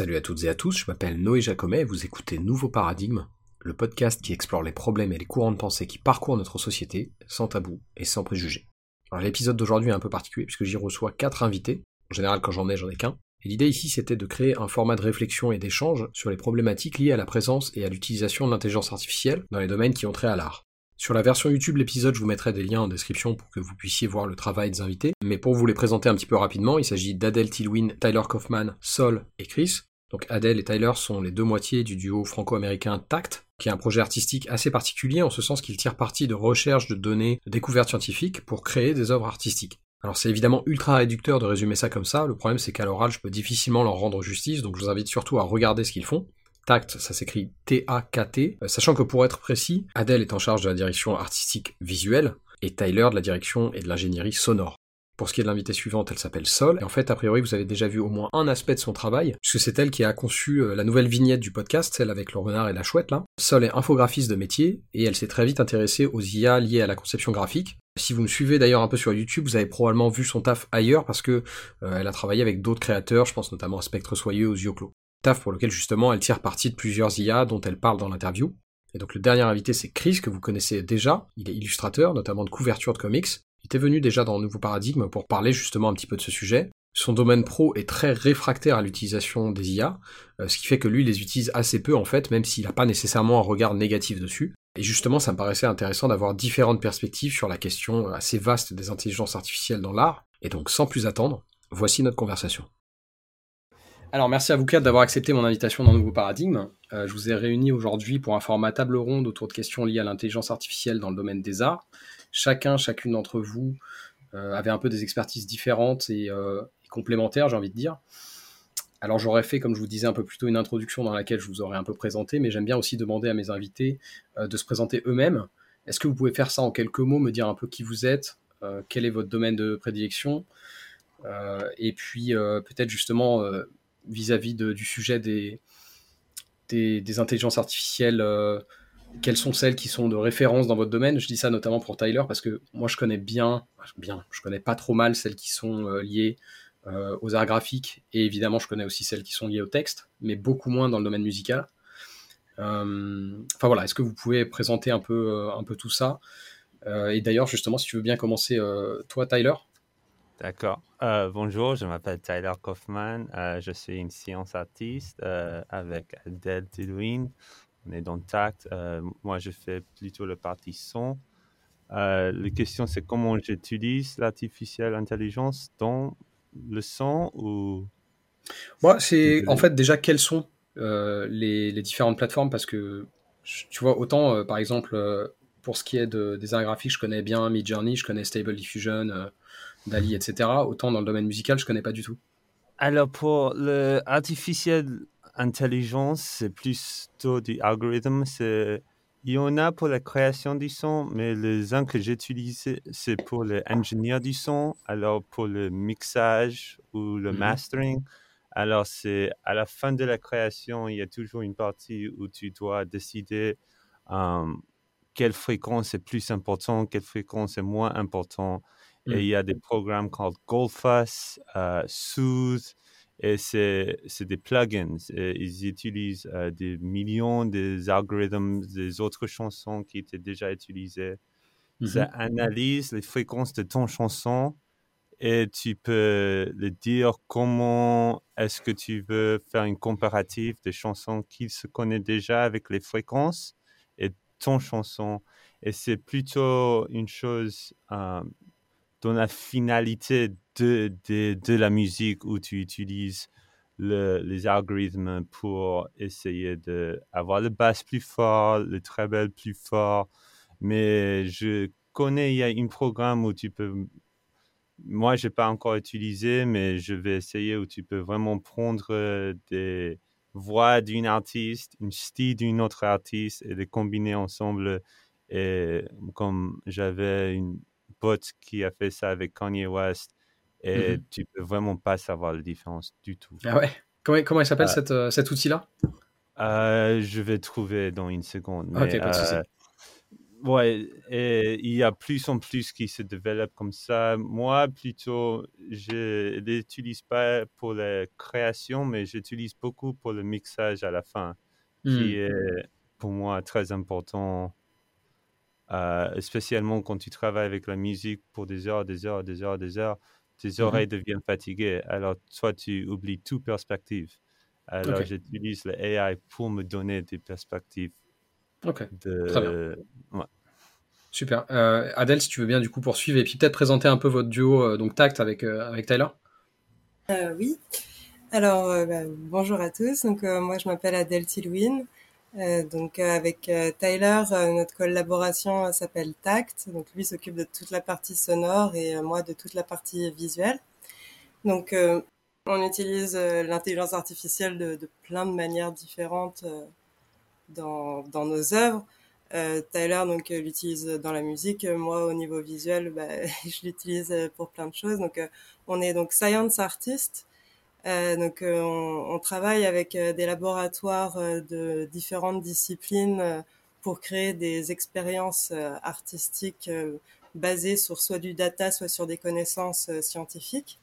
Salut à toutes et à tous, je m'appelle Noé Jacomet et vous écoutez Nouveau Paradigme, le podcast qui explore les problèmes et les courants de pensée qui parcourent notre société, sans tabou et sans préjugés. Alors l'épisode d'aujourd'hui est un peu particulier puisque j'y reçois quatre invités, en général quand j'en ai j'en ai qu'un, et l'idée ici c'était de créer un format de réflexion et d'échange sur les problématiques liées à la présence et à l'utilisation de l'intelligence artificielle dans les domaines qui ont trait à l'art. Sur la version YouTube, l'épisode, je vous mettrai des liens en description pour que vous puissiez voir le travail des invités. Mais pour vous les présenter un petit peu rapidement, il s'agit d'Adèle Tilwin, Tyler Kaufman, Sol et Chris. Donc Adèle et Tyler sont les deux moitiés du duo franco-américain TACT, qui est un projet artistique assez particulier en ce sens qu'il tire parti de recherche de données, de découvertes scientifiques pour créer des œuvres artistiques. Alors c'est évidemment ultra réducteur de résumer ça comme ça, le problème c'est qu'à l'oral je peux difficilement leur rendre justice, donc je vous invite surtout à regarder ce qu'ils font. Tact, ça s'écrit T-A-K-T, euh, sachant que pour être précis, Adèle est en charge de la direction artistique visuelle, et Tyler de la direction et de l'ingénierie sonore. Pour ce qui est de l'invitée suivante, elle s'appelle Sol, et en fait, a priori, vous avez déjà vu au moins un aspect de son travail, puisque c'est elle qui a conçu euh, la nouvelle vignette du podcast, celle avec le renard et la chouette, là. Sol est infographiste de métier, et elle s'est très vite intéressée aux IA liées à la conception graphique. Si vous me suivez d'ailleurs un peu sur YouTube, vous avez probablement vu son taf ailleurs, parce que euh, elle a travaillé avec d'autres créateurs, je pense notamment à Spectre Soyeux, aux yeux clos taf pour lequel justement elle tire parti de plusieurs IA dont elle parle dans l'interview. Et donc le dernier invité c'est Chris que vous connaissez déjà, il est illustrateur notamment de couverture de comics. Il était venu déjà dans Nouveau Paradigme pour parler justement un petit peu de ce sujet. Son domaine pro est très réfractaire à l'utilisation des IA, euh, ce qui fait que lui les utilise assez peu en fait, même s'il n'a pas nécessairement un regard négatif dessus. Et justement, ça me paraissait intéressant d'avoir différentes perspectives sur la question assez vaste des intelligences artificielles dans l'art. Et donc, sans plus attendre, voici notre conversation. Alors merci à vous quatre d'avoir accepté mon invitation dans Nouveau Paradigme. Euh, je vous ai réunis aujourd'hui pour un format table ronde autour de questions liées à l'intelligence artificielle dans le domaine des arts. Chacun, chacune d'entre vous euh, avait un peu des expertises différentes et, euh, et complémentaires, j'ai envie de dire. Alors j'aurais fait, comme je vous disais un peu plus tôt, une introduction dans laquelle je vous aurais un peu présenté, mais j'aime bien aussi demander à mes invités de se présenter eux-mêmes. Est-ce que vous pouvez faire ça en quelques mots, me dire un peu qui vous êtes, quel est votre domaine de prédilection, et puis peut-être justement vis-à-vis du sujet des, des, intelligences artificielles euh, Quelles sont celles qui sont de référence dans votre domaine Je dis ça notamment pour Tyler parce que moi je connais bien, bien, je connais pas trop mal celles qui sont euh, liées euh, aux arts graphiques et évidemment je connais aussi celles qui sont liées au texte, mais beaucoup moins dans le domaine musical. Enfin voilà, est-ce que vous pouvez présenter un peu, un peu tout ça? Et d'ailleurs justement, si tu veux bien commencer, toi Tyler, D'accord. Euh, bonjour, je m'appelle Tyler Kaufman. Euh, je suis une science artiste euh, avec Adèle Tilwin. On est dans Tact. moi, je fais plutôt le parti son. la question, c'est comment j'utilise l'artificielle intelligence dans le son ou... Moi, c'est en fait déjà quelles sont les, les, différentes plateformes parce que tu vois, autant par exemple pour ce qui est de, des arts graphiques, je connais bien Midjourney, je connais Stable Diffusion Dali, etc. Autant dans le domaine musical, je connais pas du tout. Alors pour le artificiel intelligence, c'est plutôt du algorithme. C'est il y en a pour la création du son, mais les uns que j'utilise, c'est pour l'ingénieur du son, alors pour le mixage ou le mhm. mastering. Alors, c'est à la fin de la création, il y a toujours une partie où tu dois décider euh, quelle fréquence est plus importante, quelle fréquence est moins importante. Et il y a des programmes comme Goldfuss, euh, Soothe, et c'est des plugins. ils utilisent euh, des millions des algorithmes des autres chansons qui étaient déjà utilisées. Ça mmh analyse les fréquences de ton chanson et tu peux le dire comment est-ce que tu veux faire une comparative des chansons qui se connaissent déjà avec les fréquences et ton chanson. Et c'est plutôt une chose euh, dans la finalité de, la musique où tu utilises le, les algorithmes pour essayer d'avoir le basse plus fort, le treble plus fort. Mais je connais, il y a un programme où tu peux... Moi, je n'ai pas encore utilisé, mais je vais essayer où tu peux vraiment prendre euh, des voix d'une artiste, une style d'une autre artiste et les combiner ensemble. Et comme j'avais une, pote qui a fait ça avec Kanye West et mmh tu peux vraiment pas savoir la différence du tout. Ah ouais? Comment, comment il s'appelle euh, euh, cet outil-là? Euh, Je vais trouver dans une seconde. ok, pas de souci. ouais, et il y a plus en plus qui se développent comme ça. Moi, plutôt, je ne l'utilise pas pour la création, mais j'utilise beaucoup pour le mixage à la fin, qui Hmm. est pour moi très important, euh, spécialement quand tu travailles avec la musique pour des heures, des heures, des heures, des heures. Tes Mhm. oreilles deviennent fatiguées. Alors, toi, tu oublies toute perspective. Alors, Ok. j'utilise le AI pour me donner des perspectives Ok, de. Très bien. Ouais. super. Euh, Adèle, si tu veux bien du coup poursuivre et puis peut-être présenter un peu votre duo euh, donc Tact avec euh, avec Tyler. Euh, oui. Alors, euh, bah, bonjour à tous. Donc, euh, moi, je m'appelle Adèle Tilwin. Euh, donc, euh, avec euh, Tyler, euh, notre collaboration euh, s'appelle Tact. Donc, lui s'occupe de toute la partie sonore et moi de toute la partie visuelle. Donc, on utilise l'intelligence artificielle de, de plein de manières différentes dans, dans nos œuvres. Tyler donc l'utilise dans la musique. Moi, au niveau visuel, bah, je l'utilise pour plein de choses. Donc, on est donc science artist. Euh, donc, euh, on, on travaille avec euh, des laboratoires de différentes disciplines pour créer des expériences artistiques basées sur soit du data, soit sur des connaissances scientifiques.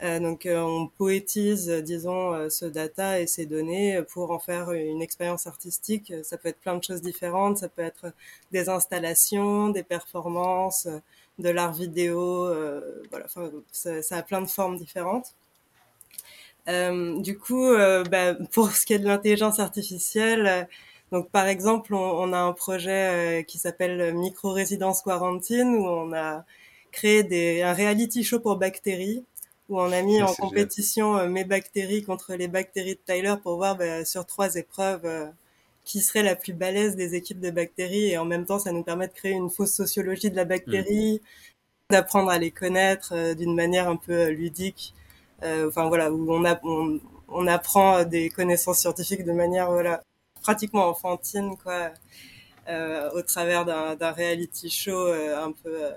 Donc, on poétise, disons, ce data et ces données pour en faire une expérience artistique. Ça peut être plein de choses différentes. Ça peut être des installations, des performances, de l'art vidéo. voilà, ça, ça a plein de formes différentes. Euh, du coup, euh, bah, pour ce qui est de l'intelligence artificielle, euh, donc par exemple, on, on a un projet euh, qui s'appelle Micro Résidence Quarantine où on a créé des, un reality show pour bactéries où on a mis Ah, en compétition euh, mes bactéries contre les bactéries de Tyler pour voir bah, sur trois épreuves euh, qui serait la plus balèze des équipes de bactéries. Et en même temps ça nous permet de créer une fausse sociologie de la bactérie, d'apprendre à les connaître euh, d'une manière un peu ludique. Euh, enfin voilà où on, apprend des connaissances scientifiques de manière voilà pratiquement enfantine quoi euh, au travers d'un reality show euh, un peu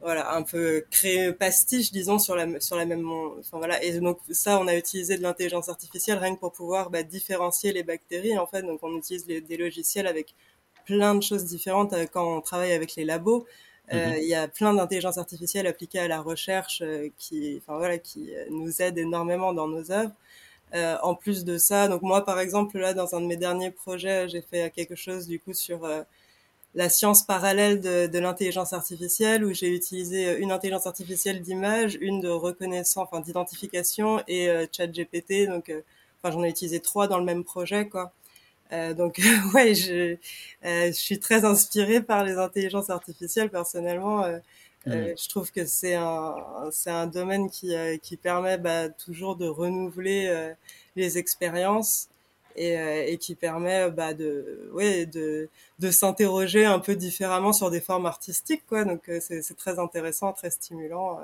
voilà un peu créé pastiche disons sur la sur la même enfin voilà. Et donc ça on a utilisé de l'intelligence artificielle rien que pour pouvoir bah, différencier les bactéries en fait. Donc on utilise des logiciels avec plein de choses différentes quand on travaille avec les labos euh, Mhm. il y a plein d'intelligence artificielle appliquées à la recherche euh, qui enfin voilà qui euh, nous aident énormément dans nos œuvres euh, en plus de ça, donc moi par exemple là dans un de mes derniers projets, j'ai fait quelque chose du coup sur euh, la science parallèle de, de l'intelligence artificielle où j'ai utilisé une intelligence artificielle d'image, une de reconnaissance, enfin d'identification et euh, ChatGPT. Donc, euh, enfin j'en ai utilisé trois dans le même projet quoi. Euh, donc ouais, je, euh, je suis très inspirée par les intelligences artificielles personnellement. Euh, euh, je trouve que c'est un c'est un domaine qui euh, qui permet bah, toujours de renouveler euh, les expériences et, euh, et qui permet bah, de ouais de de s'interroger un peu différemment sur des formes artistiques quoi. Donc euh, c'est c'est très intéressant très stimulant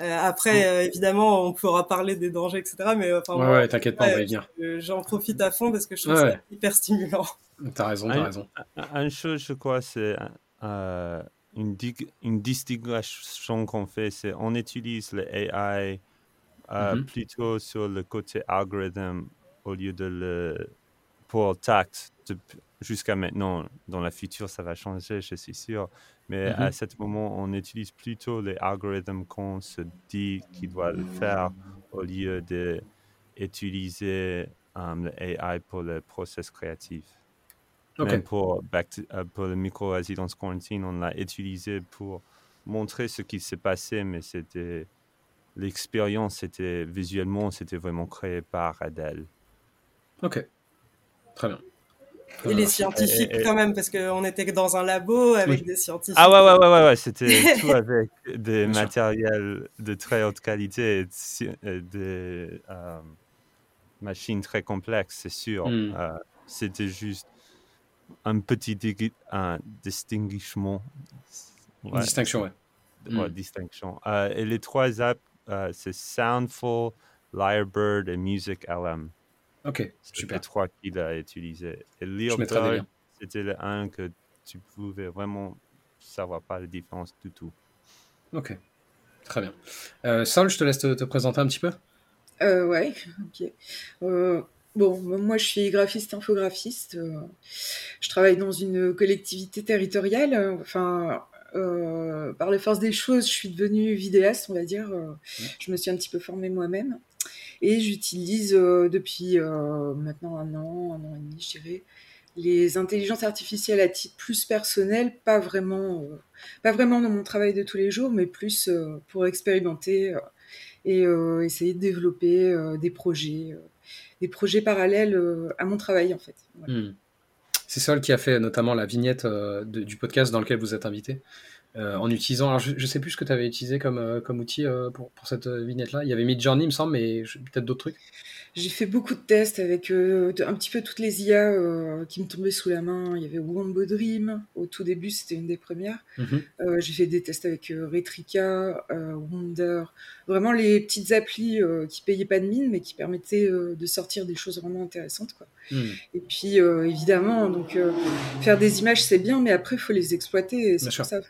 euh. Euh, après euh, évidemment on pourra parler des dangers etc mais enfin Ouais, moi, ouais, t'inquiète pas, on va y venir. je- j'en profite à fond parce que je trouve Ouais. ça hyper stimulant T'as raison, t'as raison. Une chose, je crois, c'est euh, une, distinction qu'on fait, c'est on utilise le AI euh, Mhm. plutôt sur le côté algorithme au lieu de le pour tact. de- Jusqu'à maintenant, dans le futur, ça va changer, je suis sûr. Mais Mhm. à ce moment, on utilise plutôt les algorithmes qu'on se dit qu'il doit le faire au lieu de utiliser euh, le AI pour le process créatif. Ok. Même pour, back to- euh, pour le micro-résidence quarantine, on l'a utilisé pour montrer ce qui s'est passé, mais c'était l'expérience, c'était visuellement, c'était vraiment créé par Adèle. Ok. Très bien. Et les scientifiques Et- et- quand même parce qu'on était dans un labo avec Oui. des scientifiques Ah ouais, ouais, ouais, ouais, ouais, c'était tout avec des matériels de très haute qualité et de si- et des euh, machines très complexes, c'est sûr. Mm. Euh, c'était juste un petit un distinguishment. Ouais, distinction, ouais. ouais, Mm. distinction. Euh, et les trois apps, euh, c'est Soundful, Lyrebird et Music LM. Ok, C'est les super. trois qu'il a utilisés. Et Leopard, c'était le un que tu pouvais vraiment savoir pas la différence du tout. Ok. Très bien. Euh, Saul, je te laisse te, te présenter un petit peu. Euh, ouais, ok. Euh, Bon, moi je suis graphiste infographiste. je travaille dans une collectivité territoriale. Enfin, par les forces des choses, je suis devenue vidéaste, on va dire. Je me suis un petit peu formée moi-même. Et j'utilise depuis maintenant un an, un an et demi, je dirais, les intelligences artificielles à titre plus personnel, pas vraiment, euh, pas vraiment dans mon travail de tous les jours, mais plus euh, pour expérimenter euh, et essayer de développer des projets, des projets parallèles à mon travail en fait. Hmm. C'est Sol qui a fait notamment la vignette du podcast dans lequel vous êtes invité? En utilisant, alors je, sais plus ce que tu avais utilisé comme, comme outil pour, pour, cette vignette-là. Il y avait Midjourney, il me semble, mais peut-être d'autres trucs. J'ai fait beaucoup de tests avec euh, un petit peu toutes les IA euh, qui me tombaient sous la main. Il y avait Wombo Dream, au tout début, c'était une des premières. Mhm. Euh, j'ai fait des tests avec Retrika, Wonder, vraiment les petites applis qui payaient pas de mine, mais qui permettaient de sortir des choses vraiment intéressantes. Quoi. Mhm. Et puis, évidemment, donc faire des images, c'est bien, mais après, il faut les exploiter. C'est pour ça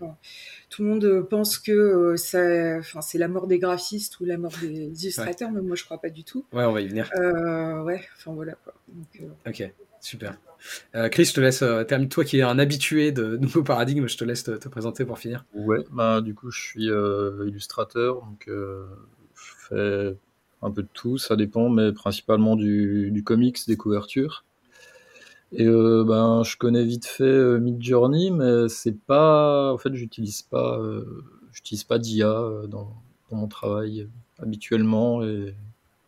tout le monde pense que euh, ça, enfin, c'est la mort des graphistes ou la mort des illustrateurs, mais moi je crois pas du tout. Ouais, on va y venir. Euh, ouais, enfin voilà quoi. Euh, ok, super. Chris, je te laisse terminer. Toi qui es un habitué de nouveaux paradigmes, je te laisse te, présenter pour finir. Ouais, bah du coup je suis illustrateur, donc je fais un peu de tout, ça dépend, mais principalement du, du comics, des couvertures. Et euh, ben, je connais vite fait euh, Midjourney, mais c'est pas. En fait, j'utilise pas, euh, j'utilise pas d'IA dans, dans, mon travail habituellement, et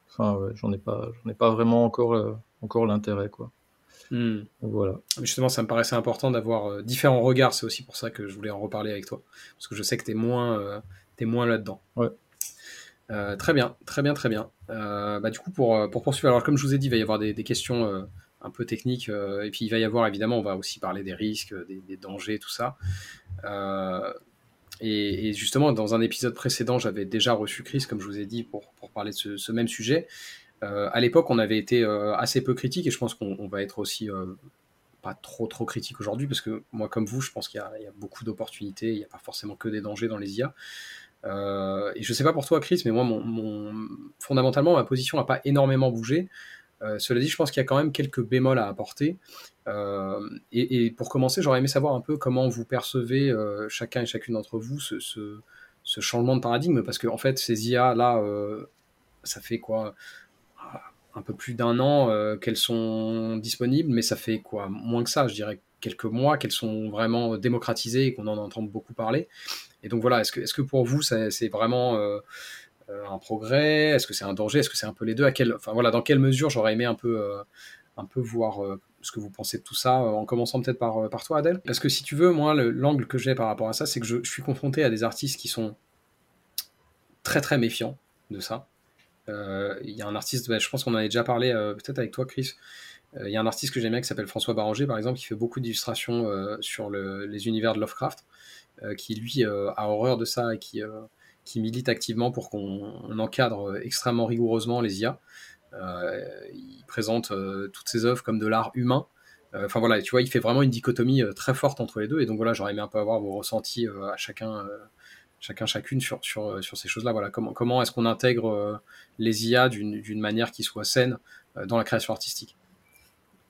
enfin, ouais, j'en ai pas, j'en ai pas vraiment encore, encore l'intérêt, quoi. Hmm. voilà. Justement, ça me paraissait important d'avoir différents regards. C'est aussi pour ça que je voulais en reparler avec toi, parce que je sais que t'es moins, es moins là-dedans. Ouais. très bien, très bien, très bien. bah, du coup, pour, pour poursuivre, alors comme je vous ai dit, il va y avoir des, des questions un peu technique. Euh, et puis il va y avoir évidemment, on va aussi parler des risques, des, dangers, tout ça. Euh, et, justement, dans un épisode précédent, j'avais déjà reçu Chris, comme je vous ai dit, pour, parler de ce, même sujet. Euh, à l'époque, on avait été assez peu critique et je pense qu'on va être aussi pas trop trop critique aujourd'hui parce que moi, comme vous, je pense qu'il y, a beaucoup d'opportunités, il n'y a pas forcément que des dangers dans les IA. et je sais pas pour toi, Chris, mais moi, mon, fondamentalement, ma position n'a pas énormément bougé. Euh, cela dit, je pense qu'il y a quand même quelques bémols à apporter. Euh, et, pour commencer, j'aurais aimé savoir un peu comment vous percevez euh, chacun et chacune d'entre vous ce, changement de paradigme, parce qu'en en fait, ces IA là, ça fait quoi un peu plus d'un an qu'elles sont disponibles, mais ça fait quoi moins que ça, je dirais quelques mois qu'elles sont vraiment démocratisées et qu'on en entend beaucoup parler. Et donc voilà, est-ce que, est -ce que pour vous, c'est vraiment un progrès? Est-ce que c'est un danger? Est-ce que c'est un peu les deux? À quel, enfin, voilà, Dans quelle mesure j'aurais aimé un peu, euh, un peu voir euh, ce que vous pensez de tout ça, en commençant peut-être par, par toi, Adèle? Parce que si tu veux, moi, l'angle que j'ai par rapport à ça, c'est que je, suis confronté à des artistes qui sont très très méfiants de ça. Il y a un artiste, bah, je pense qu'on en avait déjà parlé peut-être avec toi, Chris. Il y a un artiste que j'aime bien qui s'appelle François Baranger, par exemple, qui fait beaucoup d'illustrations sur les univers de Lovecraft, qui lui a horreur de ça et qui, qui milite activement pour qu'on encadre extrêmement rigoureusement les IA. Euh, il présente euh, toutes ses œuvres comme de l'art humain. Euh, enfin voilà, tu vois, il fait vraiment une dichotomie très forte entre les deux. Et donc voilà, j'aurais aimé un peu avoir vos ressentis à chacun, chacun chacune sur, ces choses-là. Comment est-ce qu'on intègre les IA d'une manière qui soit saine dans la création artistique?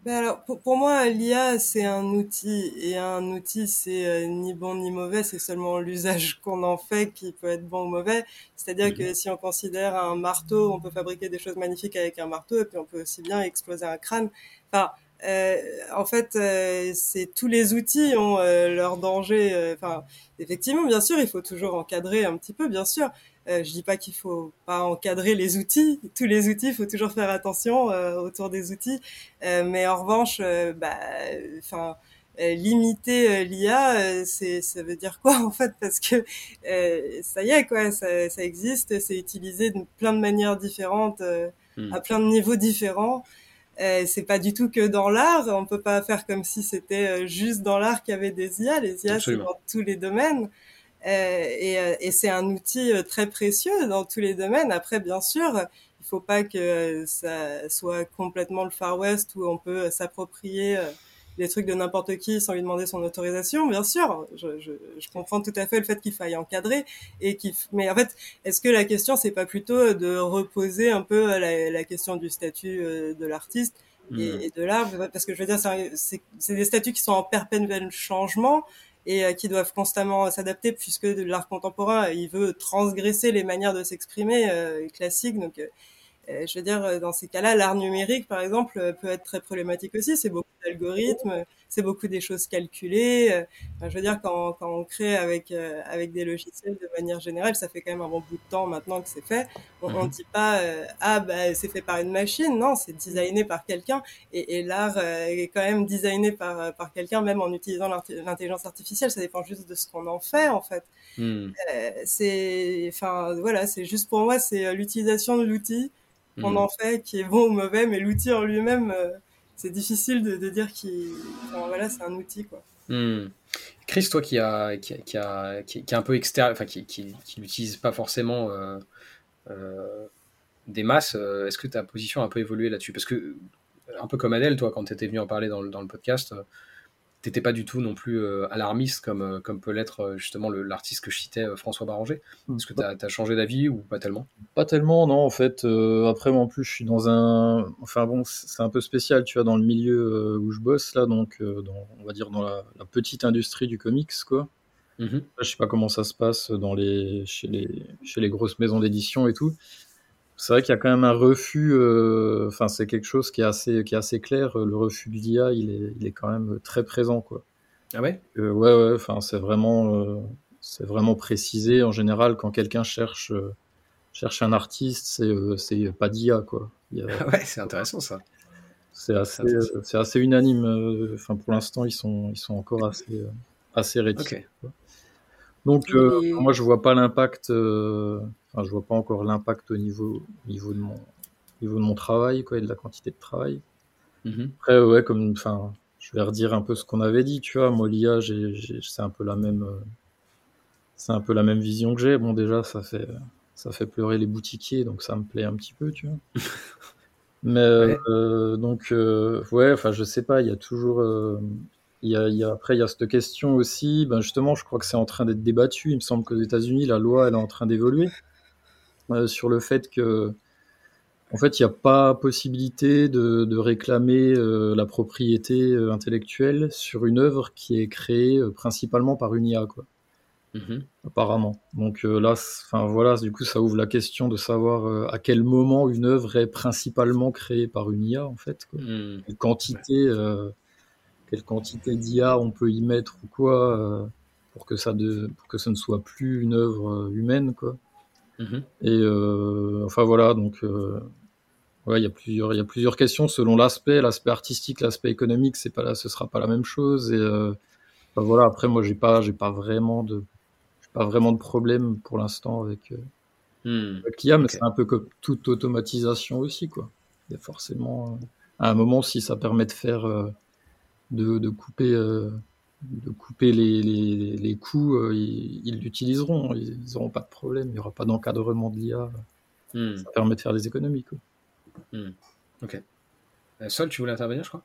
Ben alors, pour, pour moi, l'IA, c'est un outil. Et un outil, c'est euh, ni bon ni mauvais, c'est seulement l'usage qu'on en fait qui peut être bon ou mauvais. C'est-à-dire que mhm. si on considère un marteau, on peut fabriquer des choses magnifiques avec un marteau, et puis on peut aussi bien exploser un crâne. Enfin, euh, en fait, euh, c'est tous les outils ont euh, leur danger. Euh, enfin, effectivement, bien sûr, il faut toujours encadrer un petit peu, bien sûr. Euh, je dis pas qu'il faut pas encadrer les outils. Tous les outils, il faut toujours faire attention euh, autour des outils. Euh, mais en revanche, bah, enfin, limiter l'IA, c'est ça veut dire quoi en fait? Parce que ça y est, quoi, ça, ça existe, c'est utilisé de plein de manières différentes, hmm. à plein de niveaux différents. Euh, c'est pas du tout que dans l'art. On peut pas faire comme si c'était juste dans l'art qu'il y avait des IA. Les IA, c'est dans tous les domaines. Euh, et, euh, et c'est un outil euh, très précieux dans tous les domaines. Après, bien sûr, il faut pas que ça soit complètement le Far West où on peut s'approprier les trucs de n'importe qui sans lui demander son autorisation, bien sûr. Je, je, je comprends tout à fait le fait qu'il faille encadrer et qu'il. Mais en fait, est-ce que la question c'est pas plutôt de reposer un peu la, la question du statut de l'artiste et, Hmm. et de l'art? Parce que je veux dire, c'est des statuts qui sont en perpétuel changement et euh, qui doivent constamment s'adapter puisque l'art contemporain il veut transgresser les manières de s'exprimer euh, classiques donc euh, je veux dire, euh, dans ces cas-là, l'art numérique, par exemple, euh, peut être très problématique aussi. C'est beaucoup d'algorithmes, c'est beaucoup des choses calculées. euh, enfin, je veux dire, quand, quand on crée avec euh, avec des logiciels de manière générale, ça fait quand même un bon bout de temps maintenant que c'est fait. On, on Mhm. dit pas euh, ah bah c'est fait par une machine, non, c'est designé par quelqu'un. Et, et l'art euh, est quand même designé par par quelqu'un, même en utilisant l'intelligence artificielle. Ça dépend juste de ce qu'on en fait, en fait. Hmm. Euh, c'est, enfin voilà, c'est juste pour moi, c'est l'utilisation de l'outil qu'on Hmm. en fait, qui est bon ou mauvais, mais l'outil en lui-même, euh, c'est difficile de, de dire qu'il, enfin, voilà, c'est un outil quoi. Hmm. Chris, toi qui a, qui, a- qui, a- qui- est un peu extérieur, enfin qui, qui, qui n'utilise pas forcément euh, euh, des masses, est-ce que ta position a un peu évolué là-dessus? Parce que, un peu comme Adèle, toi, quand tu étais venu en parler dans le, dans le podcast, t'étais pas du tout non plus euh, alarmiste comme, euh, comme peut l'être euh, justement l'artiste que je citais, François Baranger. Est-ce que tu as, changé d'avis ou pas tellement? Pas tellement, non, en fait. euh, après, moi, en plus, je suis dans un. Enfin, bon, c'est un peu spécial, tu vois, dans le milieu où je bosse, là, donc, dans, on va dire, dans la, la petite industrie du comics, quoi. Mhm. Là, je sais pas comment ça se passe dans les, chez, les, chez les grosses maisons d'édition et tout. C'est vrai qu'il y a quand même un refus, euh, enfin, c'est quelque chose qui est assez, qui est assez clair. Le refus de l'IA, il est, il est quand même très présent, quoi. Ah ouais? Euh, ouais, ouais, enfin, c'est vraiment, euh, c'est vraiment précisé. En général, quand quelqu'un cherche, euh, cherche un artiste, c'est, euh, c'est pas d'IA, quoi. Il y a- Ah ouais, c'est intéressant ça. c'est assez, euh, c'est assez unanime. euh, Enfin, pour l'instant, ils sont, ils sont encore assez, euh, assez réticents. Donc, euh, Et- moi, je vois pas l'impact. Euh, Enfin, je vois pas encore l'impact au niveau, au niveau de mon, au niveau de mon travail, quoi, et de la quantité de travail. Mhm. Après, ouais, comme, enfin, je vais redire un peu ce qu'on avait dit, tu vois. Moi, l'IA, c'est un peu la même, euh, c'est un peu la même vision que j'ai. Bon, déjà, ça fait, ça fait pleurer les boutiquiers, donc ça me plaît un petit peu, tu vois. Mais Ouais. euh, donc, euh, ouais, enfin, je sais pas. Il y a toujours, euh, il y a, il y a, après, il y a cette question aussi. Ben justement, je crois que c'est en train d'être débattu. Il me semble qu'aux États-Unis, la loi, elle est en train d'évoluer euh, sur le fait que en fait, il n'y a pas possibilité de, de réclamer euh, la propriété euh, intellectuelle sur une œuvre qui est créée euh, principalement par une IA, quoi, Mhm. apparemment. Donc euh, là, enfin voilà, du coup, ça ouvre la question de savoir euh, à quel moment une œuvre est principalement créée par une IA, en fait. Quoi. Hmm. Quelle quantité, euh, quelle quantité d'IA on peut y mettre ou quoi euh, pour que ça de, pour que ça ne soit plus une œuvre euh, humaine, quoi. Mhm. Et euh, enfin voilà, donc euh, ouais, il y a plusieurs, il y a plusieurs questions selon l'aspect, l'aspect artistique, l'aspect économique, c'est pas là, ce sera pas la même chose. Et euh, enfin, voilà, après moi j'ai pas, j'ai pas vraiment de, j'ai pas vraiment de problème pour l'instant avec, avec l'IA, mais Ok. c'est un peu comme toute automatisation aussi quoi. Il y a forcément euh, à un moment si ça permet de faire, euh, de, de couper. De couper les, les, les coûts, euh, ils l'utiliseront, ils n'auront pas de problème, il n'y aura pas d'encadrement de l'IA, Hmm. ça permet de faire des économies. Quoi. Euh, Sol, tu voulais intervenir, je crois?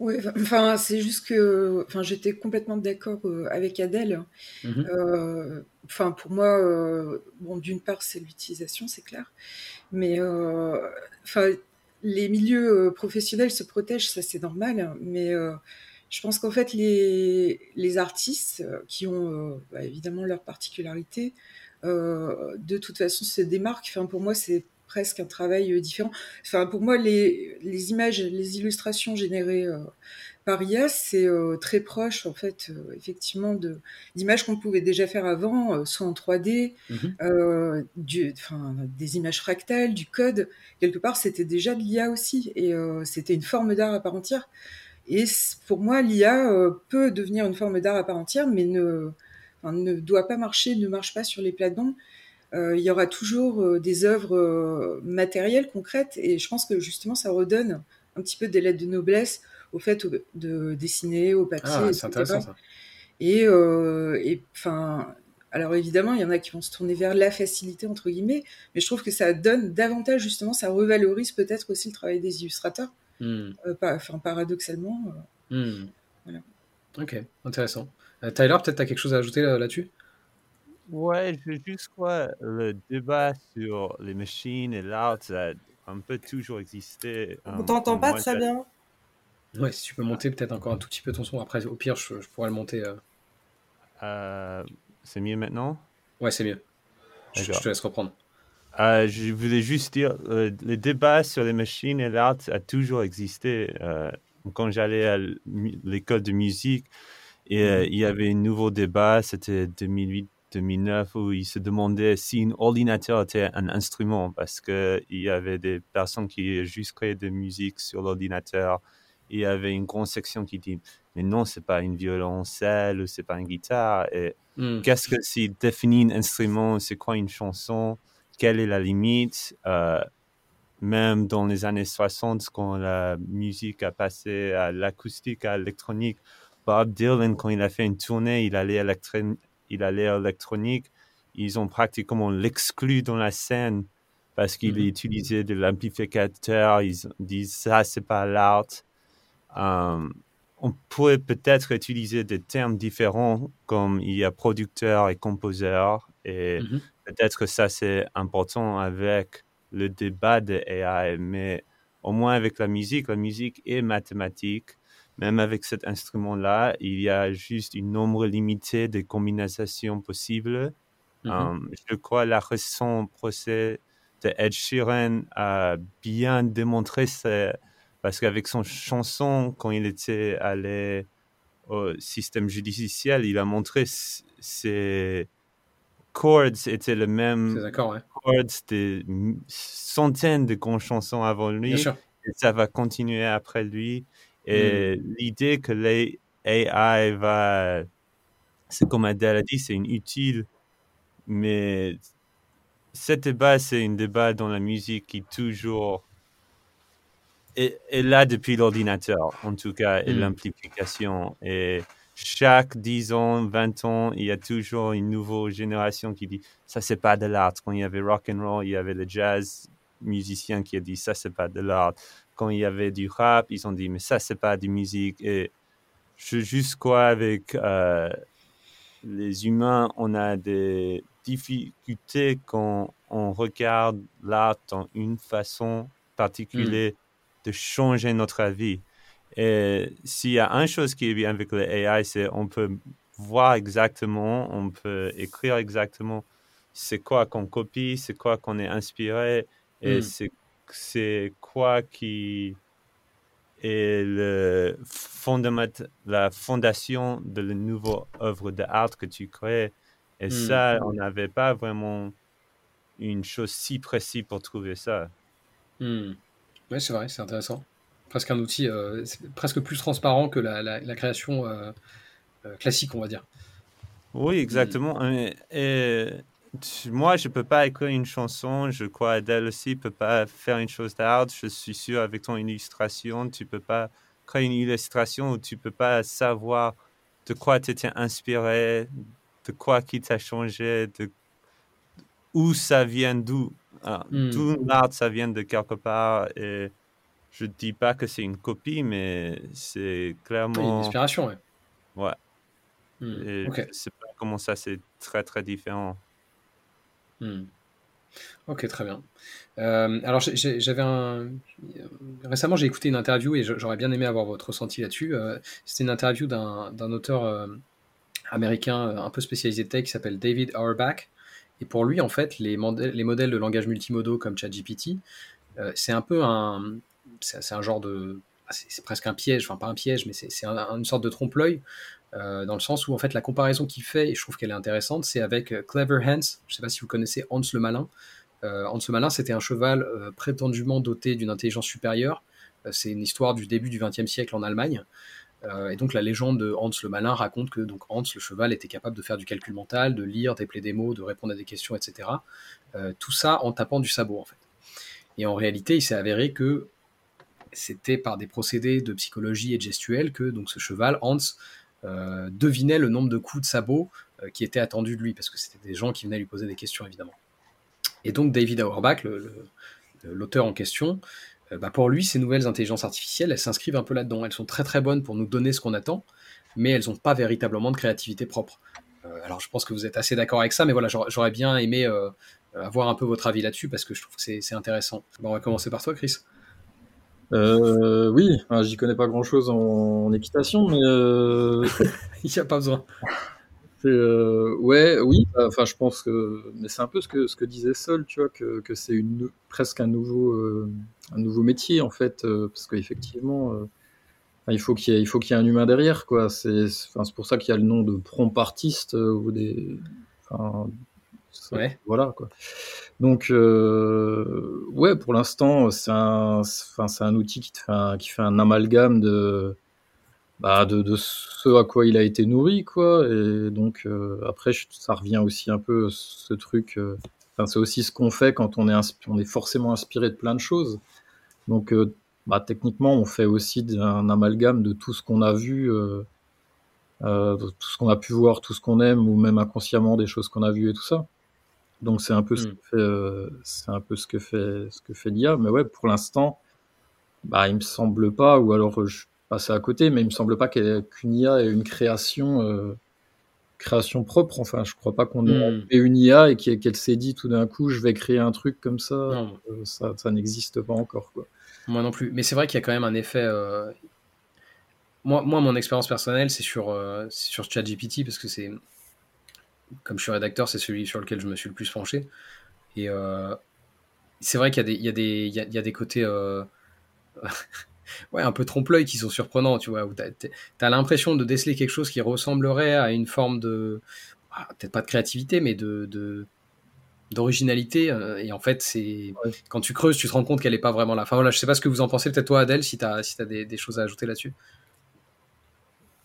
Ouais, enfin, c'est juste que, enfin, j'étais complètement d'accord euh, avec Adèle. Mhm. Euh, Enfin, pour moi, euh, bon, d'une part, c'est l'utilisation, c'est clair, mais euh, enfin, les milieux professionnels se protègent, ça c'est normal, mais euh, je pense qu'en fait, les, les artistes euh, qui ont euh, bah, évidemment leur particularité, euh, de toute façon, se démarquent. Enfin, pour moi, c'est presque un travail différent. Enfin, pour moi, les, les images, les illustrations générées euh, par IA, c'est euh, très proche, en fait, euh, effectivement, de d'images qu'on pouvait déjà faire avant, soit en 3D, Mhm. du, des images fractales, du code. Quelque part, c'était déjà de l'IA aussi, et c'était une forme d'art à part entière. Et pour moi, l'IA euh, peut devenir une forme d'art à part entière, mais ne, enfin, ne doit pas marcher, ne marche pas sur les plates-bandes. Euh, il y aura toujours euh, des œuvres euh, matérielles, concrètes, et je pense que justement, ça redonne un petit peu des lettres de noblesse au fait au- de dessiner au papier, Ah, c'est intéressant ça. Et enfin, alors évidemment, il y en a qui vont se tourner vers la facilité entre guillemets, mais je trouve que ça donne davantage justement, ça revalorise peut-être aussi le travail des illustrateurs Hmm. pas, enfin, paradoxalement. Hmm. Voilà. Ok, intéressant. Tyler, peut-être tu as quelque chose à ajouter là-dessus? Ouais, je veux juste quoi, le débat sur les machines et l'art, ça a un peu toujours existé. On euh, t'entend pas très bien? Ouais, si tu peux monter peut-être encore un tout petit peu ton son. Après, au pire, je, je pourrais le monter. euh. euh, c'est mieux maintenant? Ouais, c'est mieux. Je, je te laisse reprendre. Euh, je voulais juste dire, euh, le débat sur les machines et l'art a toujours existé. Euh, quand j'allais à l'école de musique, et, euh, il y avait un nouveau débat, c'était 2008-2009, où ils se demandaient si un ordinateur était un instrument, parce qu'il y avait des personnes qui juste créaient de la musique sur l'ordinateur. Il y avait une grande section qui dit, mais non, c'est pas une violoncelle, ou c'est pas une guitare. Et Hmm. qu'est-ce que c'est définir un instrument, c'est quoi une chanson, quelle est la limite. Euh, même dans les années 60, quand la musique a passé à l'acoustique, à l'électronique, Bob Dylan, quand il a fait une tournée, il allait, à l'électronique, ils ont pratiquement l'exclu dans la scène parce qu'il Mhm. utilisait de l'amplificateur, ils disent ça, c'est pas l'art. Euh, on pourrait peut-être utiliser des termes différents comme il y a producteur et composeur et Mhm. peut-être que ça c'est important avec le débat de AI, mais au moins avec la musique, la musique est mathématique. Même avec cet instrument-là, il y a juste un nombre limité de combinaisons possibles. Mhm. Um, je crois la récent procès de Ed Sheeran a bien démontré ça, parce qu'avec son chanson, quand il était allé au système judiciaire, il a montré ses chords étaient les C'est mêmes d'accord, ouais. chords des m- centaines de grandes chansons avant lui Bien sûr. et ça va continuer après lui. Et l'idée que les AI va, c'est comme Adèle a dit, c'est une utile, mais ce débat, c'est un débat dans la musique qui toujours est, est là depuis l'ordinateur, en tout cas, et Mm. l'amplification. Et chaque 10 ans, 20 ans, il y a toujours une nouvelle génération qui dit ça, c'est pas de l'art. Quand il y avait rock and roll, il y avait le jazz musicien qui a dit ça, c'est pas de l'art. Quand il y avait du rap, ils ont dit mais ça, c'est pas de musique. Et je juste quoi avec euh, les humains, on a des difficultés quand on regarde l'art dans une façon particulière de changer notre avis. Et s'il y a une chose qui est bien avec le AI, c'est on peut voir exactement, on peut écrire exactement c'est quoi qu'on copie, c'est quoi qu'on est inspiré et Mm. c'est c'est quoi qui est le fondament, la fondation de la nouvelle œuvre d'art que tu crées. Et Mm. ça, on n'avait pas vraiment une chose si précise pour trouver ça. Hmm. Ouais, c'est vrai, c'est intéressant. Presque un outil, euh, presque plus transparent que la, la- la création euh, euh, classique, on va dire. Oui, exactement. Et, et tu- moi, je peux pas écrire une chanson. Je crois Adèle aussi peut pas faire une chose d'art. Je suis sûr avec ton illustration, tu peux pas créer une illustration où tu peux pas savoir de quoi tu étais inspiré, de quoi qui t'a changé, de où ça vient d'où. Ah, Hmm. Tout l'art, ça vient de quelque part. Et je dis pas que c'est une copie, mais c'est a une clairement. inspiration, ouais. Ouais. Hmm. Et Ok. je sais pas comment ça, c'est très très différent. Hmm. Ok, très bien. Euh, alors, j'avais un. Récemment, j'ai écouté une interview et j'aurais bien aimé avoir votre ressenti là-dessus. Euh, C'était une interview d'un d'un auteur euh, américain un peu spécialisé de tech qui s'appelle David Auerbach. Et pour lui, en fait, les, modèles- les modèles de langage multimodaux comme ChatGPT, c'est un peu un. C'est un genre de. ah, C'est presque un piège, enfin pas un piège, mais c'est un- une sorte de trompe-l'œil, euh, dans le sens où en fait la comparaison qu'il fait, et je trouve qu'elle est intéressante, c'est avec euh, Clever Hans. Je ne sais pas si vous connaissez Hans le Malin. Euh, Hans le Malin, c'était un cheval euh, prétendument doté d'une intelligence supérieure. C'est une histoire du début du XXe siècle en Allemagne. Et donc la légende de Hans le Malin raconte que donc Hans le cheval était capable de faire du calcul mental, de lire, d'épeler des mots, de répondre à des questions, etc. Tout ça en tapant du sabot en fait. Et en réalité, il s'est avéré que c'était par des procédés de psychologie et de gestuelle que donc ce cheval Hans euh, devinait le nombre de coups de sabot euh, qui étaient attendus de lui parce que c'était des gens qui venaient lui poser des questions évidemment. Et donc David Auerbach, l'auteur en question, bah, pour lui, ces nouvelles intelligences artificielles, elles s'inscrivent un peu là-dedans. Elles sont très très bonnes pour nous donner ce qu'on attend, mais elles n'ont pas véritablement de créativité propre. alors je pense que vous êtes assez d'accord avec ça, mais voilà, j'aurais bien aimé avoir un peu votre avis là-dessus parce que je trouve que c'est intéressant. on va commencer par toi, Chris. Euh, oui, j'y connais pas grand chose en, équitation, mais euh, il n'y a pas besoin. Euh, ouais, oui, bah, enfin, je pense que, mais c'est un peu ce que ce que disait Sol, tu vois, que, que c'est une presque un nouveau euh, un nouveau métier en fait, euh, parce qu'effectivement, il faut qu'il y ait il faut qu'il y ait un humain derrière, quoi. C'est enfin, c'est pour ça qu'il y a le nom de prompt artiste ou des, enfin, ouais. voilà quoi. Donc, euh, ouais, pour l'instant, c'est un, c'est un outil qui, te fait un, qui fait un amalgame de, bah, de, ce à quoi il a été nourri, quoi. Et donc, euh, après, ça revient aussi un peu ce truc. Euh, c'est aussi ce qu'on fait quand on est, on est forcément inspiré de plein de choses. Donc, bah, techniquement, on fait aussi un amalgame de tout ce qu'on a vu, tout ce qu'on a pu voir, tout ce qu'on aime, ou même inconsciemment des choses qu'on a vues et tout ça. Donc c'est un peu ce mmh. que fait, euh, c'est un peu ce que fait, ce que fait l'IA. Mais ouais, pour l'instant, bah, il me semble pas, ou alors je passe à côté, mais il me semble pas qu'une IA ait une création, euh, création propre. Enfin, je crois pas qu'on ait mmh. une IA et qu'elle s'est dit tout d'un coup, je vais créer un truc comme ça. Euh, ça, ça n'existe pas encore, quoi. Moi non plus. Mais c'est vrai qu'il y a quand même un effet. Moi, moi, mon expérience personnelle, c'est sur, sur ChatGPT parce que c'est comme je suis rédacteur, c'est celui sur lequel je me suis le plus penché. Et euh, c'est vrai qu'il y, y, y, y, a des côtés euh, ouais, un peu trompe-l'œil qui sont surprenants, tu vois, où tu as, l'impression de déceler quelque chose qui ressemblerait à une forme de, ah, peut-être pas de créativité, mais de, d'originalité euh, et en fait c'est quand tu creuses tu te rends compte qu'elle est pas vraiment là. Enfin voilà je sais pas ce que vous en pensez. Peut-être toi Adèle si tu as si as des, des, choses à ajouter là-dessus.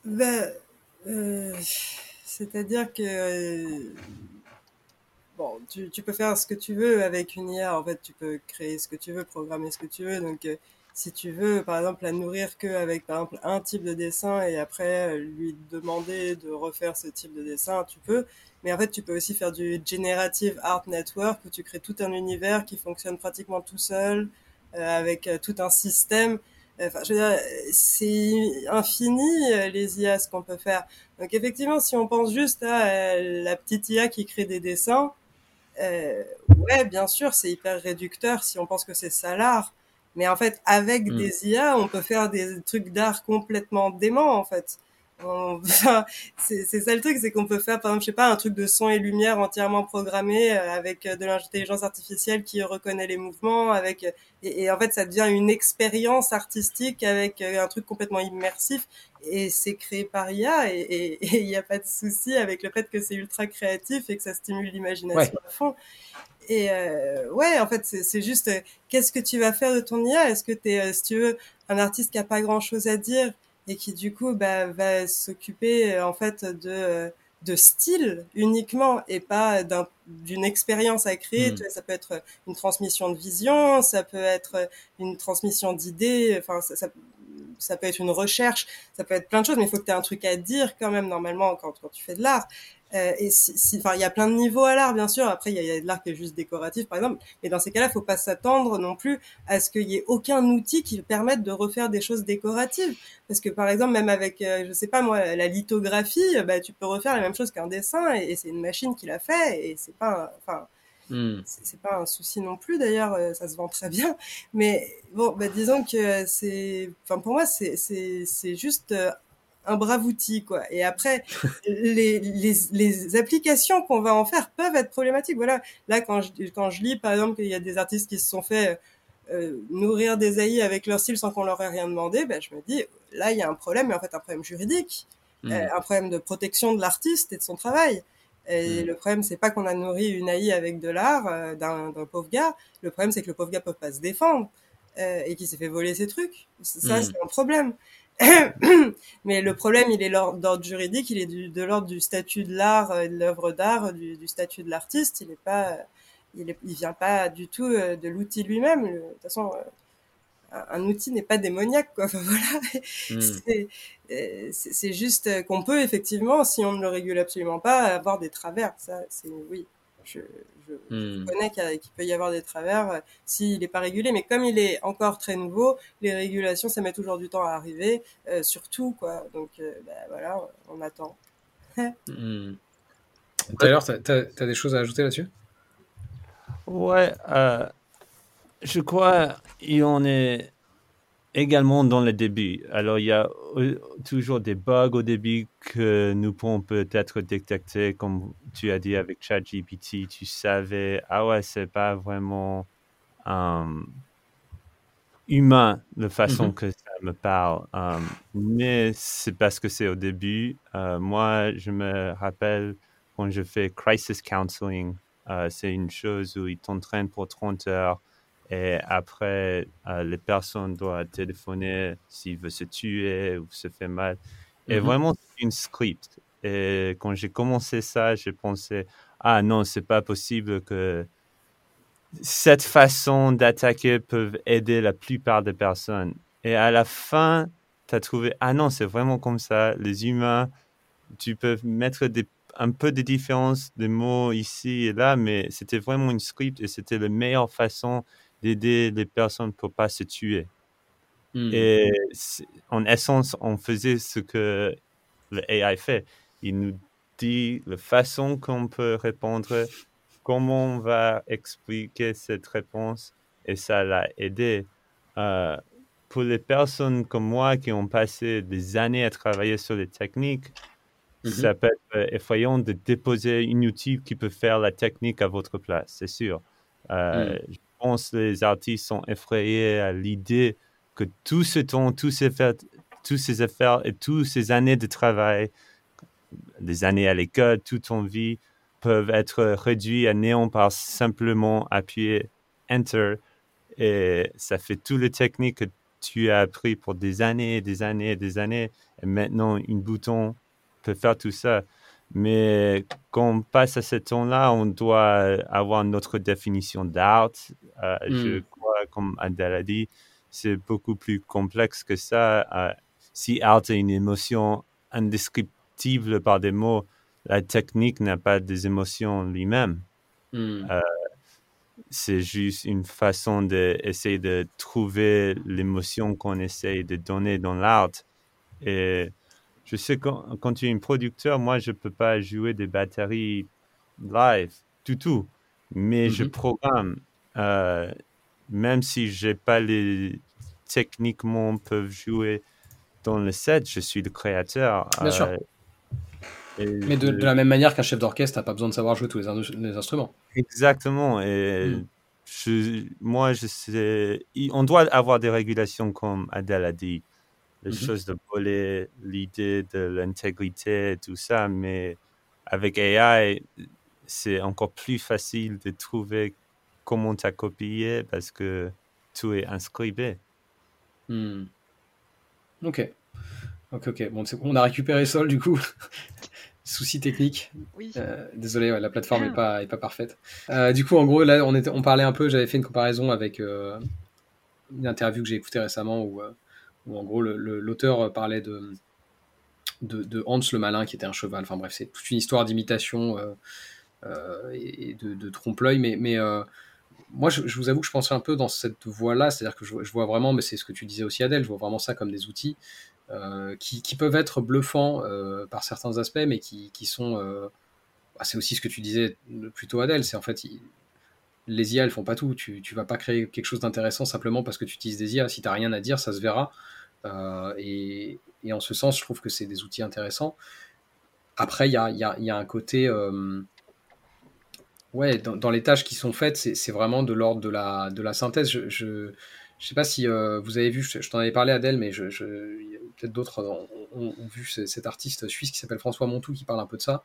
Ben, c'est-à-dire que euh, bon, tu, peux faire ce que tu veux avec une IA. En fait, tu peux créer ce que tu veux, programmer ce que tu veux. Donc, euh, si tu veux, par exemple, la nourrir que avec par exemple un type de dessin et après euh, lui demander de refaire ce type de dessin, tu peux. Mais en fait, tu peux aussi faire du generative art network où tu crées tout un univers qui fonctionne pratiquement tout seul avec tout un système. Enfin, je veux dire, c'est infini les IA ce qu'on peut faire. Donc effectivement, si on pense juste à euh, la petite IA qui crée des dessins, euh, ouais, bien sûr, c'est hyper réducteur si on pense que c'est ça l'art. Mais en fait, avec mm. des IA, on peut faire des trucs d'art complètement déments, en fait. c'est ça le truc, c'est qu'on peut faire, par exemple, je sais pas, un truc de son et lumière entièrement programmé euh, avec euh, de l'intelligence artificielle qui reconnaît les mouvements, avec et, et, en fait, ça devient une expérience artistique avec un truc complètement immersif. Et c'est créé par IA et il n'y a pas de souci avec le fait que c'est ultra créatif et que ça stimule l'imagination à fond. Et euh, ouais, en fait, c'est juste euh, qu'est-ce que tu vas faire de ton IA Est-ce que tu es, euh, si tu veux, un artiste qui a pas grand-chose à dire? Et qui du coup bah, va s'occuper en fait de de style uniquement et pas d'une expérience à créer. Hmm. ça peut être une transmission de vision, ça peut être une transmission d'idées. Enfin, ça, ça, ça peut être une recherche, ça peut être plein de choses, mais il faut que tu aies un truc à dire quand même normalement quand, quand tu fais de l'art. Euh, et si, enfin, il y a plein de niveaux à l'art, bien sûr. Après, il y, a de l'art qui est juste décoratif, par exemple. Mais dans ces cas-là, il faut pas s'attendre non plus à ce qu'il y ait aucun outil qui permette de refaire des choses décoratives. Parce que, par exemple, même avec, euh, je sais pas moi, la lithographie, bah, tu peux refaire la même chose qu'un dessin, et, c'est une machine qui l'a fait, et c'est pas, enfin, Hmm. C'est pas un souci non plus d'ailleurs, euh, ça se vend très bien. Mais bon, bah, disons que c'est, enfin pour moi c'est c'est juste euh, un brave outil quoi. Et après les, les, les applications qu'on va en faire peuvent être problématiques. Voilà, là quand je quand je lis par exemple qu'il y a des artistes qui se sont fait euh, nourrir des AI avec leur style sans qu'on leur ait rien demandé, ben je me dis là il y a un problème, mais en fait un problème juridique, hmm. un problème de protection de l'artiste et de son travail. Et mm. le problème, c'est pas qu'on a nourri une AI avec de l'art euh, d'un pauvre gars. Le problème, c'est que le pauvre gars peut pas se défendre euh, et qu'il s'est fait voler ses trucs. Ça, mm. c'est un problème. Mais le problème, il est d'ordre juridique, il est de l'ordre du statut de l'art, euh, de l'œuvre d'art, du, du, statut de l'artiste. Il est pas, il, est, il vient pas du tout euh, de l'outil lui-même. De toute façon, un outil n'est pas démoniaque, quoi. Enfin, voilà. Hmm. Euh, c'est juste qu'on peut effectivement, si on ne le régule absolument pas, avoir des travers. Ça, c'est oui. Je, hmm. connais qu'il peut y avoir des travers s'il n'est pas régulé. Mais comme il est encore très nouveau, les régulations, ça met toujours du temps à arriver, surtout quoi. Donc bah, voilà, on attend. D'ailleurs, tu as, des choses à ajouter là-dessus? Ouais, je crois qu'on est également dans le début. Alors, il y a toujours des bugs au début que nous pouvons peut-être détecter, comme tu as dit avec ChatGPT. Tu savais, ah ouais, c'est pas vraiment humain de façon mm-hmm. que ça me parle. mais c'est parce que c'est au début. Euh, moi, je me rappelle quand je fais crisis counseling, euh, c'est une chose où ils t'entraînent pour 30 heures et après, euh, les personnes doivent téléphoner s'ils veulent se tuer ou se faire mal. Et mhm. vraiment, c'est une script. Et quand j'ai commencé ça, j'ai pensé, ah non, c'est pas possible que cette façon d'attaquer peut aider la plupart des personnes. Et à la fin, tu as trouvé, ah non, c'est vraiment comme ça. Les humains, tu peux mettre des, un peu de différence de mots ici et là, mais c'était vraiment une script et c'était la meilleure façon d'aider les personnes pour pas se tuer. Hmm. Et en essence, on faisait ce que le AI fait. Il nous dit la façon qu'on peut répondre, comment on va expliquer cette réponse, et ça l'a aidé. Euh, pour les personnes comme moi qui ont passé des années à travailler sur les techniques, mm-hmm. ça peut être effrayant de déposer une outil qui peut faire la technique à votre place, c'est sûr. Euh, mm pense les artistes sont effrayés à l'idée que tout ce temps, tous ces, tous ces affaires et toutes ces années de travail, des années à l'école, toute ton vie, peuvent être réduits à néant par simplement appuyer Enter. Et ça fait toutes les techniques que tu as appris pour des années, des années, et des années. Et maintenant, un bouton peut faire tout ça. Mais quand on passe à ce temps-là, on doit avoir notre définition d'art. Euh, je hmm. crois, comme Adèle a dit, c'est beaucoup plus complexe que ça. Euh, si art est une émotion indescriptible par des mots, la technique n'a pas des émotions lui-même. Hmm. Euh, c'est juste une façon d'essayer de trouver l'émotion qu'on essaye de donner dans l'art. Et je sais quand, quand tu es un producteur, moi, je ne peux pas jouer des batteries live du tout. Mais je mhm. programme. Euh, même si j'ai pas les techniquement peuvent jouer dans le set, je suis le créateur. Bien sûr. Euh, mais de, la même manière qu'un chef d'orchestre n'a pas besoin de savoir jouer tous les, instruments. Exactement. Et mm. je, moi, je sais, on doit avoir des régulations comme Adèle a dit les mmh choses de voler, l'idée de l'intégrité, tout ça, mais avec AI, c'est encore plus facile de trouver comment tu as copié parce que tout est inscribé. Mmh. Ok. Ok, ok. Bon, on a récupéré Sol du coup. Souci technique. Oui. Euh, désolé, la plateforme n'est ah. pas, est pas parfaite. Euh, du coup, en gros, là, on, était, on parlait un peu, j'avais fait une comparaison avec euh, une interview que j'ai écoutée récemment où où en gros l'auteur parlait de, Hans le Malin qui était un cheval. Enfin bref, c'est toute une histoire d'imitation euh, euh, et de, trompe-l'œil. Mais, mais euh, moi, je, vous avoue que je pensais un peu dans cette voie-là, c'est-à-dire que je, vois vraiment, mais c'est ce que tu disais aussi Adèle, je vois vraiment ça comme des outils qui, peuvent être bluffants par certains aspects, mais qui, sont... Bah, c'est aussi ce que tu disais plutôt Adèle, c'est en fait... les IA, elles font pas tout. Tu, tu vas pas créer quelque chose d'intéressant simplement parce que tu utilises des IA. Si tu n'as rien à dire, ça se verra. Euh, et, en ce sens, je trouve que c'est des outils intéressants. Après, il y a, un côté euh, ouais, dans, les tâches qui sont faites, c'est vraiment de l'ordre de la, de la synthèse. Je ne sais pas si euh, vous avez vu, je, t'en avais parlé Adèle, mais je, peut-être d'autres ont, vu cet artiste suisse qui s'appelle François Montou qui parle un peu de ça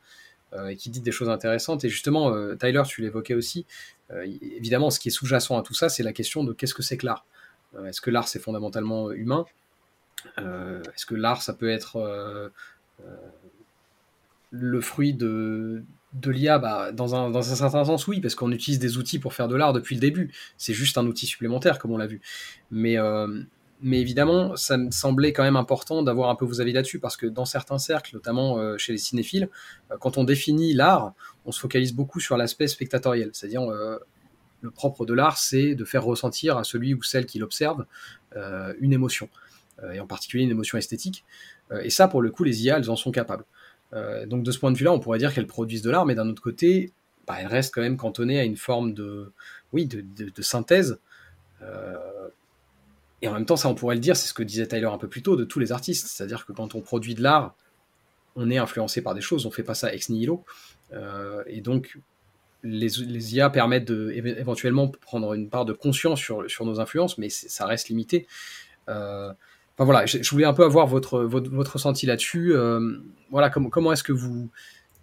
et qui dit des choses intéressantes. Et justement, Tyler, tu l'évoquais aussi. évidemment, ce qui est sous-jacent à tout ça, c'est la question de qu'est-ce que c'est que l'art? Est-ce que l'art, c'est fondamentalement humain? Euh, est-ce que l'art, ça peut être euh, euh, le fruit de, de l'IA bah, dans, un, dans un certain sens, oui, parce qu'on utilise des outils pour faire de l'art depuis le début. C'est juste un outil supplémentaire, comme on l'a vu. Mais mais évidemment, ça me semblait quand même important d'avoir un peu vos avis là-dessus, parce que dans certains cercles, notamment euh, chez les cinéphiles, euh, quand on définit l'art, on se focalise beaucoup sur l'aspect spectatoriel. C'est-à-dire, euh, le propre de l'art, c'est de faire ressentir à celui ou celle qui l'observe une émotion, et en particulier une émotion esthétique. et ça, pour le coup, les IA, elles en sont capables. donc de ce point de vue-là, on pourrait dire qu'elles produisent de l'art, mais d'un autre côté, bah, elles restent quand même cantonnées à une forme de, oui, de, de synthèse et en même temps, ça, on pourrait le dire, c'est ce que disait Tyler un peu plus tôt, de tous les artistes. C'est-à-dire que quand on produit de l'art, on est influencé par des choses, on fait pas ça ex nihilo. Euh, et donc, les, IA permettent de, éventuellement prendre une part de conscience sur, sur nos influences, mais ça reste limité. Euh, enfin voilà, je, voulais un peu avoir votre, votre, votre ressenti là-dessus. Euh, voilà, comment, comment est-ce que vous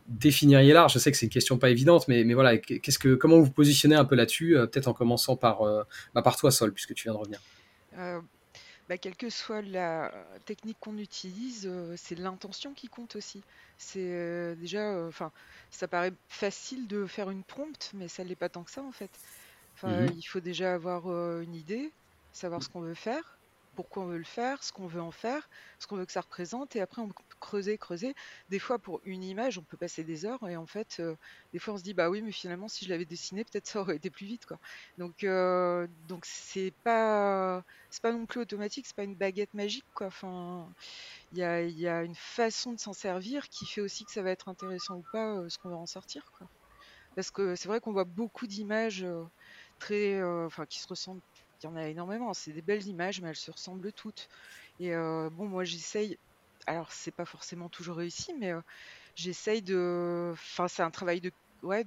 définiriez l'art? Je sais que c'est une question pas évidente, mais, mais voilà, que, comment vous vous positionnez un peu là-dessus Peut-être en commençant par, bah, par toi, Sol, puisque tu viens de revenir? Euh, bah, quelle que soit la technique qu'on utilise, euh, c'est l'intention qui compte aussi. C'est euh, déjà, enfin, ça paraît facile de faire une prompte, mais ça l'est pas tant que ça en fait. Enfin, mmh il faut déjà avoir une idée, savoir ce qu'on veut faire, pourquoi on veut le faire, ce qu'on veut en faire, ce qu'on veut que ça représente, et après on creuser, creuser. Des fois pour une image, on peut passer des heures, et en fait, euh, des fois on se dit bah oui, mais finalement si je l'avais dessiné, peut-être ça aurait été plus vite quoi. Donc euh, donc c'est pas c'est pas non plus automatique, c'est pas une baguette magique quoi. Enfin, il y a, y a une façon de s'en servir qui fait aussi que ça va être intéressant ou pas euh, ce qu'on va en sortir quoi. Parce que c'est vrai qu'on voit beaucoup d'images très, qui se ressemblent il y en a énormément. C'est des belles images, mais elles se ressemblent toutes. Et bon, moi, j'essaye. Alors, c'est pas forcément toujours réussi, mais euh, j'essaye de. Enfin, c'est un travail de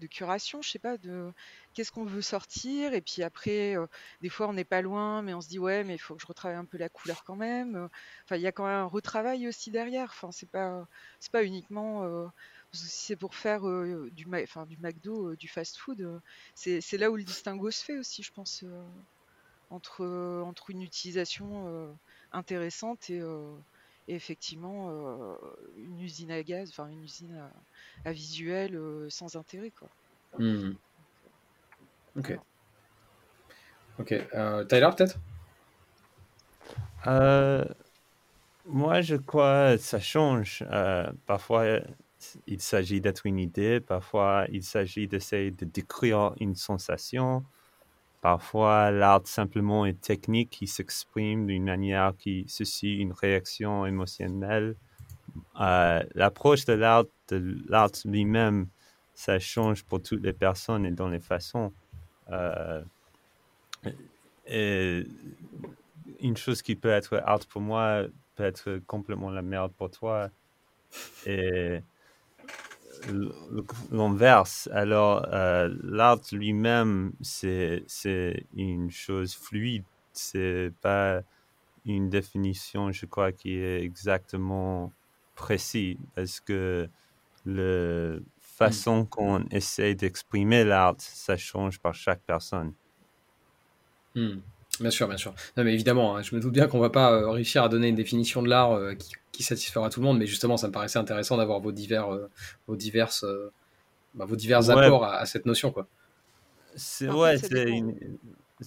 curation, je sais pas, de qu'est-ce qu'on veut sortir. Et puis après, euh, des fois, on n'est pas loin, mais on se dit, ouais, mais il faut que je retravaille un peu la couleur quand même. Enfin, il y a quand même un retravail aussi derrière. Enfin, c'est pas, uniquement. si c'est pour faire du, enfin, du McDo, du fast-food, c'est là où le distinguo se fait aussi, je pense entre, une utilisation euh, intéressante et, euh, effectivement euh, une usine à gaz, enfin une usine à, visuel sans intérêt. Quoi. Mmh. Ok. Ok. Tyler, peut-être? Moi, je crois que ça change. parfois, il s'agit d'être une idée, parfois, il s'agit d'essayer de décrire une sensation. Parfois, l'art simplement est technique qui s'exprime d'une manière qui suscite une réaction émotionnelle. Euh, l'approche de l'art, l'art lui-même, ça change pour toutes les personnes et dans les façons. Euh, une chose qui peut être art pour moi peut être complètement la merde pour toi. Et l'inverse. Alors, euh, l'art lui-même, c'est, c'est une chose fluide. C'est pas une définition, je crois, qui est exactement précise parce que la façon qu'on essaie d'exprimer l'art, ça change par chaque personne. Hmm. Bien sûr, bien sûr. Non, mais évidemment, hein, je me doute bien qu'on va pas euh, réussir à donner une définition de l'art euh, qui, qui, satisfera tout le monde, mais justement, ça me paraissait intéressant d'avoir vos divers, euh, vos diverses, bah, vos divers apports à, cette notion, quoi. C'est ouais, c'est une,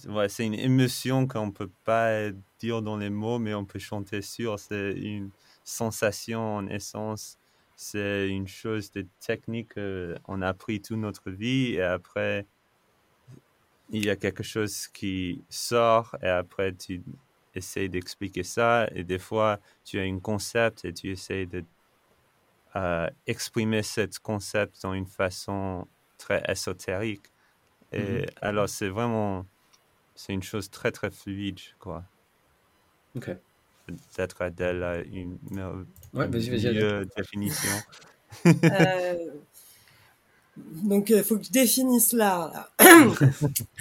ouais, c'est une émotion qu'on peut pas dire dans les mots, mais on peut chanter sur. C'est une sensation en essence. C'est une chose de technique qu'on a appris toute notre vie et après il y a quelque chose qui sort et après tu essayes d'expliquer ça et des fois tu as un concept et tu essayes de euh, exprimer ce concept dans une façon très ésotérique. Et mm-hmm. alors c'est vraiment c'est une chose très très fluide, quoi. Ok. Peut-être Adèle a une, ouais, vas définition. euh, donc, il euh, faut que je définisse l'art. euh,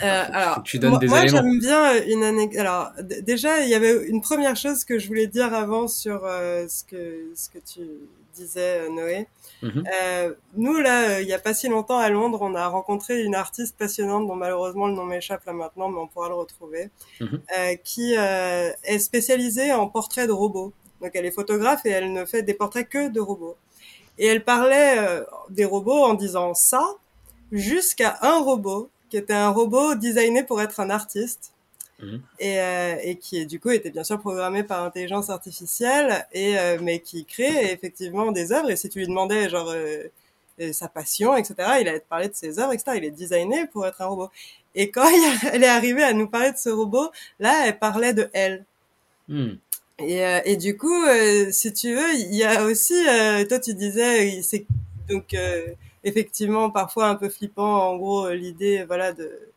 alors, tu donnes des moi, j'aime bien euh, une anecdote. Alors, déjà, il y avait une première chose que je voulais dire avant sur euh, ce que ce que tu disais, Noé. Mhm. euh, nous, là, il y a pas si longtemps à Londres, on a rencontré une artiste passionnante dont malheureusement le nom m'échappe là maintenant, mais on pourra le retrouver, mhm. qui est spécialisée en portraits de robots. Donc, elle est photographe et elle ne fait des portraits que de robots. Et elle parlait euh, des robots en disant ça jusqu'à un robot qui était un robot designé pour être un artiste. mhm. et, euh, et, qui du coup était bien sûr programmé par intelligence artificielle et euh, mais qui crée effectivement des œuvres et si tu lui demandais genre sa passion etc il allait te parler de ses œuvres etc il est designé pour être un robot et quand elle est arrivée à nous parler de ce robot là elle parlait de elle hmm. Et, euh, et du coup si tu veux il y a aussi toi tu disais c'est donc effectivement parfois un peu flippant en gros l'idée voilà de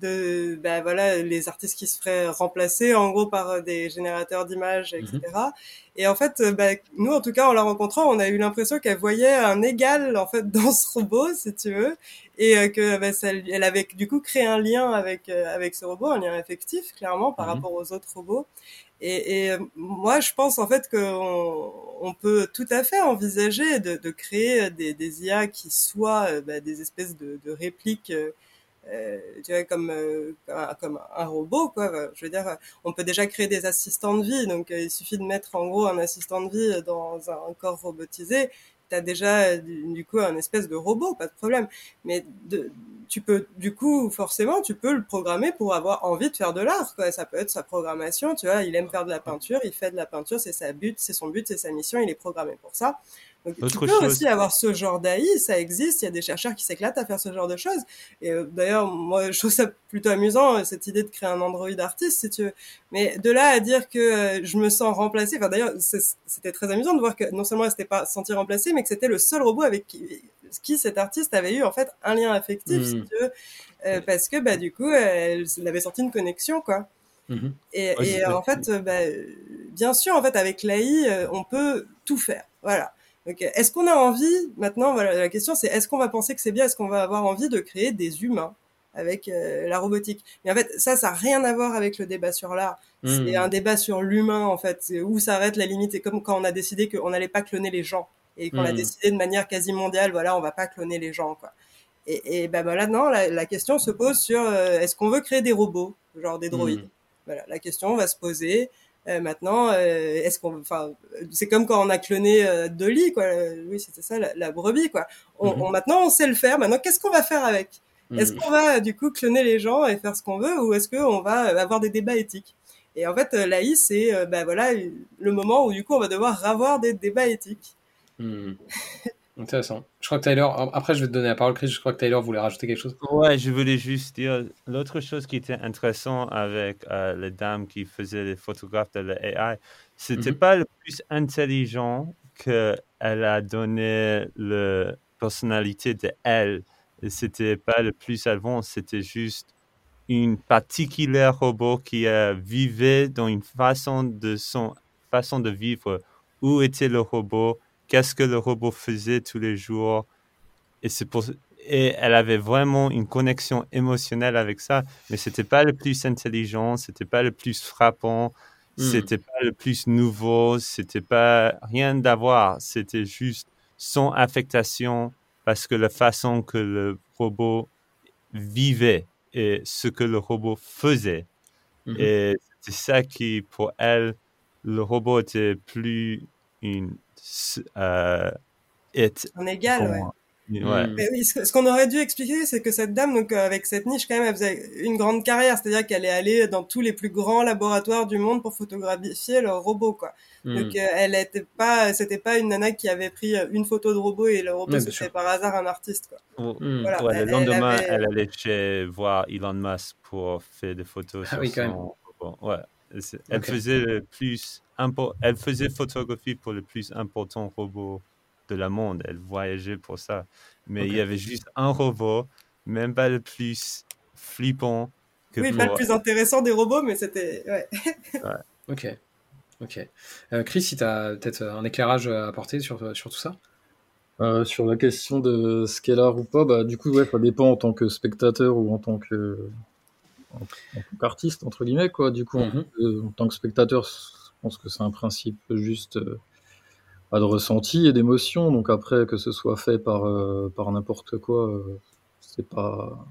de ben voilà les artistes qui se feraient remplacer en gros par des générateurs d'images etc mhm. et en fait ben, nous en tout cas en la rencontrant on a eu l'impression qu'elle voyait un égal en fait dans ce robot si tu veux et euh, que ça, elle avait du coup créé un lien avec euh, avec ce robot un lien affectif clairement par mhm. rapport aux autres robots et, et, moi, je pense en fait qu'on on peut tout à fait envisager de, de créer des, des, IA qui soient ben, des espèces de, de répliques euh, tu vois, comme, euh, comme un robot, quoi. Je veux dire, on peut déjà créer des assistants de vie, donc euh, il suffit de mettre en gros un assistant de vie dans un corps robotisé. Tu as déjà du, coup un espèce de robot, pas de problème. Mais de, tu peux, du coup, forcément, tu peux le programmer pour avoir envie de faire de l'art, quoi. Ça peut être sa programmation, tu vois. Il aime faire de la peinture, il fait de la peinture, c'est sa but, c'est son but, c'est sa mission, il est programmé pour ça. Donc, tu peux aussi avoir ce genre d'AI, ça existe, il y a des chercheurs qui s'éclatent à faire ce genre de choses. Et euh, d'ailleurs, moi, je trouve ça plutôt amusant, euh, cette idée de créer un Android artiste, si tu veux. Mais de là à dire que euh, je me sens remplacée, enfin d'ailleurs, c'était très amusant de voir que non seulement elle s'était pas sentie remplacée, mais que c'était le seul robot avec qui, qui, cet artiste avait eu en fait un lien affectif, si tu veux, parce que bah du coup, elle, elle avait sorti une connexion, quoi. Mhm. Et, et en fait, bah, bien sûr, en fait, avec l'AI, on peut tout faire. Voilà. Est-ce qu'on a envie, maintenant, voilà, la question c'est est-ce qu'on va penser que c'est bien, est-ce qu'on va avoir envie de créer des humains avec euh, la robotique? Mais en fait, ça, ça n'a rien à voir avec le débat sur l'art. C'est hmm. un débat sur l'humain, en fait. Où s'arrête la limite. C'est comme quand on a décidé qu'on n'allait pas cloner les gens. Et qu'on a hmm. décidé de manière quasi mondiale, voilà, on va pas cloner les gens, quoi. Et, et ben voilà, non, la, question se pose sur euh, est-ce qu'on veut créer des robots, genre des droïdes hmm. Voilà, la question va se poser. Euh, maintenant, euh, est-ce qu'on, enfin, c'est comme quand on a cloné euh, Dolly, quoi. Oui, c'était ça, la, brebis, quoi. On, mhm. maintenant, on sait le faire. Maintenant, qu'est-ce qu'on va faire avec? Est-ce qu'on va du coup cloner les gens et faire ce qu'on veut, ou est-ce qu'on va avoir des débats éthiques? Et en fait, l'AI, c'est, ben voilà, le moment où du coup, on va devoir avoir des débats éthiques. Mhm. Intéressant. Je crois que Tyler, après je vais te donner la parole, Chris, je crois que Tyler voulait rajouter quelque chose. Ouais, je voulais juste dire, l'autre chose qui était intéressant avec euh, les dames qui faisaient les photographes de l'AI, c'était mhm. pas le plus intelligent qu'elle a donné la personnalité de elle. C'était pas le plus avant, c'était juste une particulière robot qui a vivait dans une façon de son façon de vivre. Où était le robot? Qu'est-ce que le robot faisait tous les jours. Et, c'est pour, et elle avait vraiment une connexion émotionnelle avec ça, mais c'était pas le plus intelligent, c'était pas le plus frappant, hmm. c'était pas le plus nouveau, c'était pas rien d'avoir, c'était juste son affectation parce que la façon que le robot vivait et ce que le robot faisait. Hmm. Et c'est ça qui, pour elle, le robot était plus une euh, en égal, ouais. Mm. Mais oui, ce, qu'on aurait dû expliquer, c'est que cette dame, donc euh, avec cette niche, quand même, elle faisait une grande carrière, c'est-à-dire qu'elle est allée dans tous les plus grands laboratoires du monde pour photographier le robot, quoi. Mm. Donc euh, elle était pas, c'était pas une nana qui avait pris une photo de robot et le robot c'était par hasard un artiste, quoi. Oh, mm. le lendemain, elle, allait chez voir Elon Musk pour faire des photos ah, sur oui, son robot. Ouais. Elle faisait le plus elle faisait photographie pour le plus important robot de la monde. Elle voyageait pour ça. Mais il y avait juste un robot, même pas le plus flippant. Que oui, pas le plus intéressant des robots, mais c'était. Ouais. Ok. Ok. Euh, Chris, si tu as peut-être un éclairage à apporter sur, sur tout ça? Euh, Sur la question de scalar ou pas, bah, du coup, ouais, ça dépend en tant que spectateur ou en tant que. En, tant qu'artiste, entre guillemets, quoi. Du coup, en mhm. tant que spectateur, je pense que c'est un principe juste euh, de ressenti et d'émotion. Donc après, que ce soit fait par, euh, par n'importe quoi, euh, c'est pas.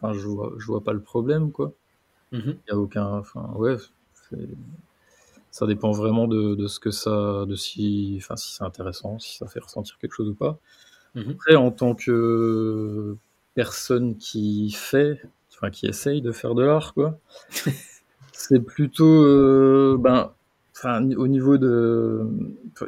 Enfin, je vois, je vois pas le problème, quoi. Il mm-hmm. y a aucun. Enfin, ouais. Ça dépend vraiment de, de, ce que ça. de si. Enfin, si c'est intéressant, si ça fait ressentir quelque chose ou pas. Mm-hmm. Après, en tant que personne qui fait, enfin, qui essaye de faire de l'art, quoi. C'est plutôt, ben, enfin, au niveau de,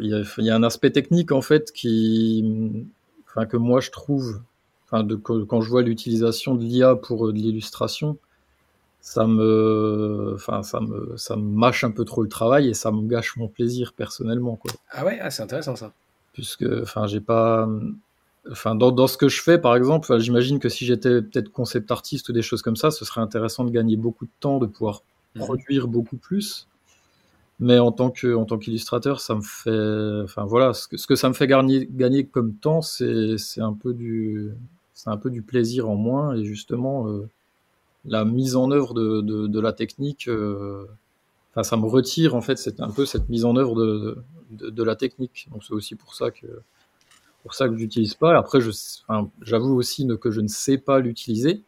il y, y, a, un aspect technique en fait qui, enfin, que moi je trouve, enfin, de, quand je vois l'utilisation de l'IA pour de l'illustration, ça me, enfin, ça me, ça me mâche un peu trop le travail et ça me gâche mon plaisir personnellement, quoi. Ah ouais, ah, c'est intéressant ça. Puisque, enfin, j'ai pas, enfin, dans, dans, ce que je fais, par exemple, j'imagine que si j'étais peut-être concept artiste ou des choses comme ça, ce serait intéressant de gagner beaucoup de temps, de pouvoir mmh. produire beaucoup plus. Mais en tant que, en tant qu'illustrateur, ça me fait, enfin voilà, ce que, ce que ça me fait gagner, gagner comme temps, c'est, c'est un peu du, c'est un peu du plaisir en moins et justement. Euh, la mise en œuvre de, de, de la technique, euh, enfin, ça me retire en fait, c'est un peu cette mise en œuvre de, de la technique. Donc c'est aussi pour ça que pour ça que j'utilise pas. Après, je, enfin, j'avoue aussi que je ne sais pas l'utiliser.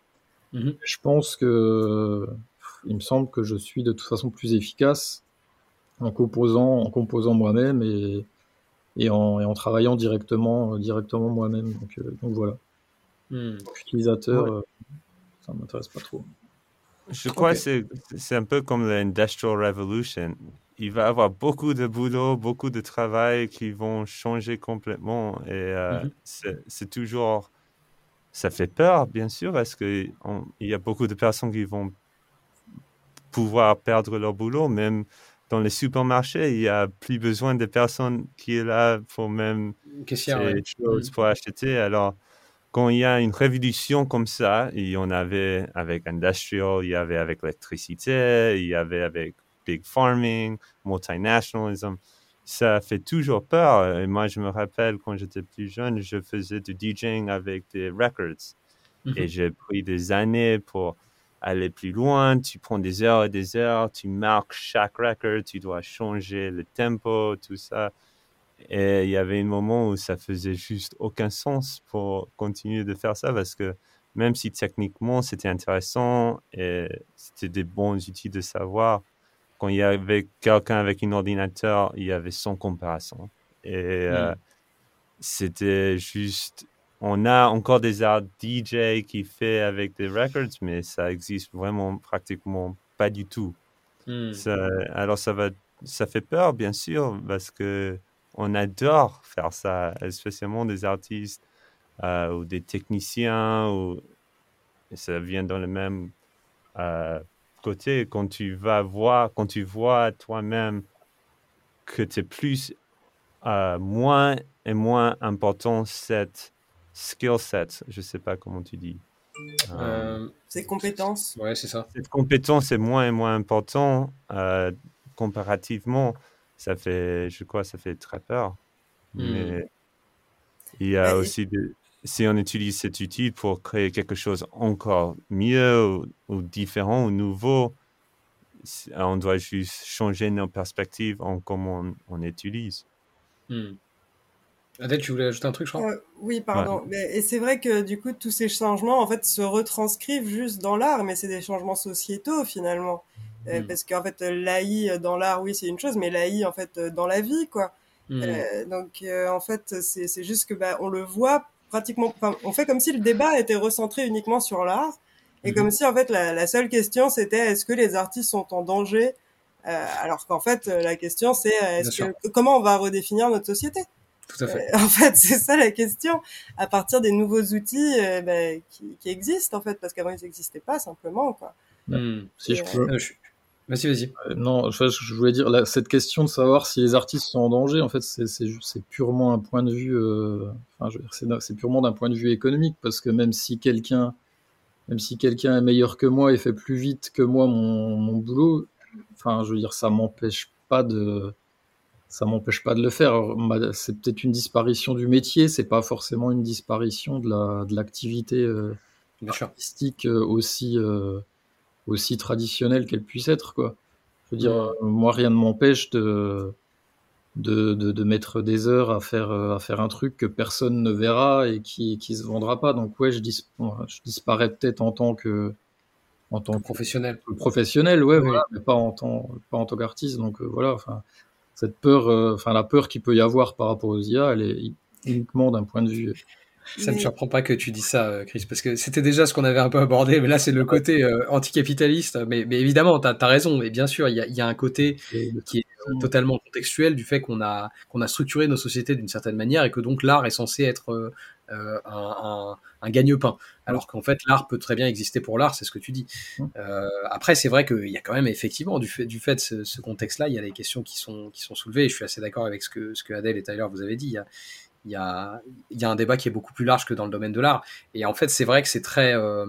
Mm-hmm. Je pense que il me semble que je suis de toute façon plus efficace en composant, en composant moi-même et, et, en, et en travaillant directement, directement moi-même. Donc, euh, donc voilà. Mm. Utilisateur, ouais. euh, ça m'intéresse pas trop. Je crois okay. que c'est un peu comme l'Industrial Revolution. Il va y avoir beaucoup de boulot, beaucoup de travail qui vont changer complètement. Et euh, mm -hmm. c'est toujours. Ça fait peur, bien sûr, parce qu'il y a beaucoup de personnes qui vont pouvoir perdre leur boulot. Même dans les supermarchés, il n'y a plus besoin de personnes qui est là pour même Caissière, ouais. choses pour acheter. Alors, quand il y a une révolution comme ça, il y en avait avec industrial, il y avait avec l'électricité, il y avait avec big farming, multinationalism, ça fait toujours peur. Et moi, je me rappelle quand j'étais plus jeune, je faisais du DJing avec des records. Mm -hmm. Et j'ai pris des années pour aller plus loin. Tu prends des heures et des heures, tu marques chaque record, tu dois changer le tempo, tout ça. Et il y avait un moment où ça faisait juste aucun sens pour continuer de faire ça parce que même si techniquement c'était intéressant et c'était des bons outils de savoir, quand il y avait quelqu'un avec un ordinateur, il y avait sans comparaison. Et mm. euh, c'était juste. On a encore des arts DJ qui fait avec des records, mais ça existe vraiment pratiquement pas du tout. Mm. Ça, alors ça va, ça fait peur bien sûr parce que on adore faire ça, spécialement des artistes euh, ou des techniciens, ou ça vient dans le même euh, côté. Quand tu vas voir, quand tu vois toi-même que tu es plus, euh, moins et moins important cette skill set, je sais pas comment tu dis. Ces compétences. Ouais, c'est ça. Cette compétence est moins et moins important comparativement ça fait, je crois, ça fait très peur. Mmh. Mais il y a bah, aussi, de, si on utilise cet outil pour créer quelque chose encore mieux ou, ou différent ou nouveau, on doit juste changer nos perspectives en comment on, on utilise. Mmh. Adèle, tu voulais ajouter un truc, je crois? Euh, Oui, pardon. Ouais. Mais, et c'est vrai que du coup, tous ces changements, en fait, se retranscrivent juste dans l'art, mais c'est des changements sociétaux finalement. Euh, mm. Parce qu'en fait, l'AI dans l'art, oui, c'est une chose, mais l'AI, en fait, dans la vie, quoi. Mm. Euh, donc, euh, en fait, c'est juste que bah, on le voit pratiquement. On fait comme si le débat était recentré uniquement sur l'art, et mm. comme si, en fait, la, la seule question, c'était est-ce que les artistes sont en danger? Alors qu'en fait, la question, c'est que, comment on va redéfinir notre société? Tout à fait. Euh, en fait, c'est ça la question. À partir des nouveaux outils euh, bah, qui, qui, existent, en fait, parce qu'avant ils n'existaient pas simplement, quoi. Mmh, si je peux. Euh, je... Vas-y, vas-y. Euh, non, je, je, voulais dire là, cette question de savoir si les artistes sont en danger. En fait, c'est purement un point de vue. Euh, enfin, c'est purement d'un point de vue économique, parce que même si quelqu'un, même si quelqu'un est meilleur que moi et fait plus vite que moi mon, mon boulot, enfin, je veux dire, ça m'empêche pas de ça m'empêche pas de le faire. C'est peut-être une disparition du métier, c'est pas forcément une disparition de la de l'activité euh, artistique euh, aussi euh, aussi traditionnelle qu'elle puisse être quoi. Je veux dire, mmh. moi rien ne m'empêche de, de, de de mettre des heures à faire à faire un truc que personne ne verra et qui qui se vendra pas. Donc ouais, je, dis, je disparais peut-être en tant que en tant que professionnel. Professionnel, ouais, oui. voilà, mais pas en tant pas en tant qu'artiste. Donc voilà, enfin cette peur, euh, enfin la peur qu'il peut y avoir par rapport aux IA, elle est uniquement d'un point de vue Ça ne me surprend pas que tu dis ça, euh, Chris, parce que c'était déjà ce qu'on avait un peu abordé, mais là c'est le côté euh, anticapitaliste. Mais, mais évidemment, tu as, raison, et bien sûr, il y a, y a, un côté qui est totalement contextuel du fait qu'on a, qu'on a structuré nos sociétés d'une certaine manière et que donc l'art est censé être euh, un, un, un gagne-pain. Alors qu'en fait, l'art peut très bien exister pour l'art, c'est ce que tu dis. Euh, après, c'est vrai qu'il y a quand même effectivement, du fait, du fait de ce, ce contexte-là, il y a des questions qui sont, qui sont soulevées, et je suis assez d'accord avec ce que, ce que Adèle et Tyler vous avez dit. Il y a, il y a, y a un débat qui est beaucoup plus large que dans le domaine de l'art. Et en fait, c'est vrai que c'est très, euh,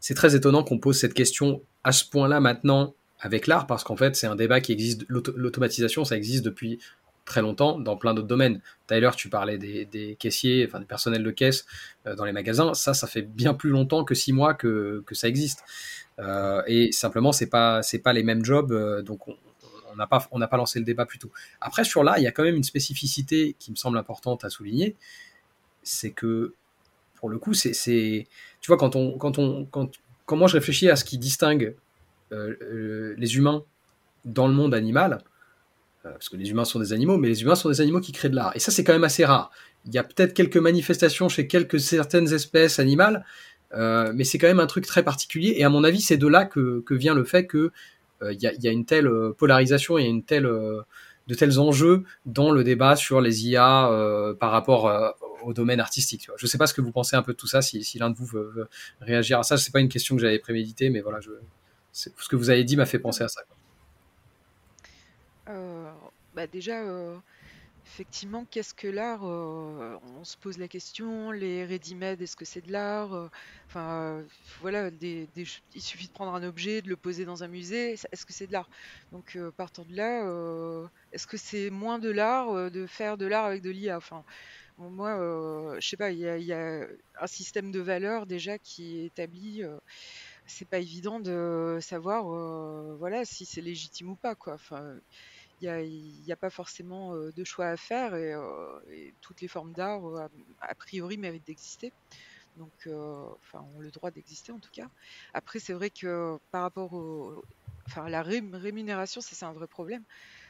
c'est très étonnant qu'on pose cette question à ce point-là maintenant avec l'art, parce qu'en fait, c'est un débat qui existe. L'automatisation, ça existe depuis très longtemps dans plein d'autres domaines. Tyler, tu parlais des, des, caissiers, enfin des personnels de caisse euh, dans les magasins. Ça, ça fait bien plus longtemps que six mois que, que ça existe. Euh, et simplement, c'est pas c'est pas les mêmes jobs, donc on, on n'a pas, lancé le débat plus tôt. Après, sur là, il y a quand même une spécificité qui me semble importante à souligner, c'est que, pour le coup, c'est, tu vois, quand on, quand on, quand, moi je réfléchis à ce qui distingue euh, euh, les humains dans le monde animal, euh, parce que les humains sont des animaux, mais les humains sont des animaux qui créent de l'art. Et ça, c'est quand même assez rare. Il y a peut-être quelques manifestations chez quelques certaines espèces animales, mais c'est quand même un truc très particulier. Et à mon avis, c'est de là que vient le fait que il euh, y, y, a une telle euh, polarisation, il y a une telle, euh, de tels enjeux dans le débat sur les IA par rapport au domaine artistique. Je ne sais pas ce que vous pensez un peu de tout ça, si, l'un de vous veut, réagir à ça. Ce n'est pas une question que j'avais préméditée, mais voilà, je, ce que vous avez dit m'a fait penser à ça. Bah déjà, effectivement, qu'est-ce que l'art euh, On se pose la question, les ready-made, est-ce que c'est de l'art euh, Enfin, euh, voilà, il suffit de prendre un objet, de le poser dans un musée, est-ce que c'est de l'art? Donc, partant de là, est-ce que c'est moins de l'art de faire de l'art avec de l'IA Enfin, moi, je sais pas, il y, y, a un système de valeurs déjà qui est établi. c'est pas évident de savoir, voilà, si c'est légitime ou pas, quoi. Enfin, il n'y a, a, pas forcément euh, de choix à faire et, euh, et toutes les formes d'art, euh, a, priori, méritent d'exister. Donc, enfin, ont le droit d'exister en tout cas. Après, c'est vrai que par rapport au, enfin, la rémunération, ça c'est un vrai problème.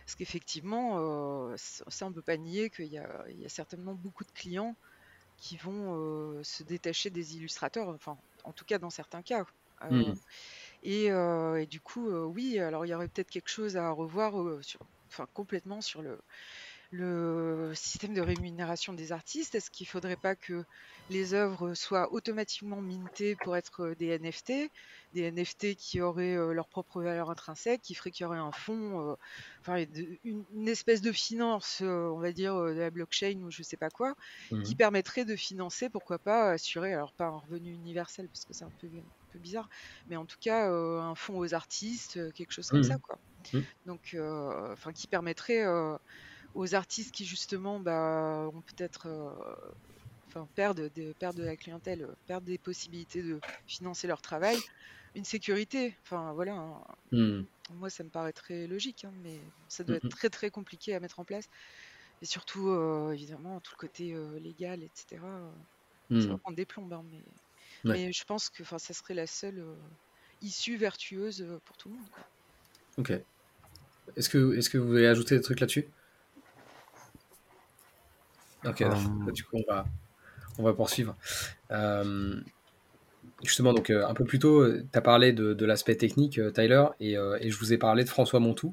Parce qu'effectivement, ça on ne peut pas nier qu'il y, y, a certainement beaucoup de clients qui vont se détacher des illustrateurs, enfin en tout cas dans certains cas. Mmh. Et, et, du coup, oui, alors il y aurait peut-être quelque chose à revoir sur, enfin, complètement sur le, le système de rémunération des artistes. Est-ce qu'il ne faudrait pas que les œuvres soient automatiquement mintées pour être des NFT, des NFT qui auraient leur propre valeur intrinsèque, qui ferait qu'il y aurait un fonds, euh, enfin une, une, espèce de finance, euh, on va dire de la blockchain ou je sais pas quoi, mmh. qui permettrait de financer, pourquoi pas assurer, alors pas un revenu universel parce que c'est un peu, peu bizarre, mais en tout cas euh, un fonds aux artistes, quelque chose comme mmh. ça, quoi. Mmh. Donc, enfin, qui permettrait aux artistes qui justement bah, ont peut-être euh, enfin, perdent, de, perdent de la clientèle, perdent des possibilités de financer leur travail, une sécurité. Enfin voilà, hein. mmh. moi ça me paraît très logique, hein, mais ça doit être très très compliqué à mettre en place. Et surtout, euh, évidemment, tout le côté euh, légal, etc. Mmh. Ça va prendre des plombes, hein, mais. Mais je pense que ça serait la seule issue vertueuse pour tout le monde. Quoi. Ok. Est-ce que, est que vous voulez ajouter des trucs là-dessus? Ok, um... du coup, on va, on va poursuivre. Euh, justement, donc, euh, un peu plus tôt, tu as parlé de, de l'aspect technique, euh, Tyler, et, euh, et, je vous ai parlé de François Montou,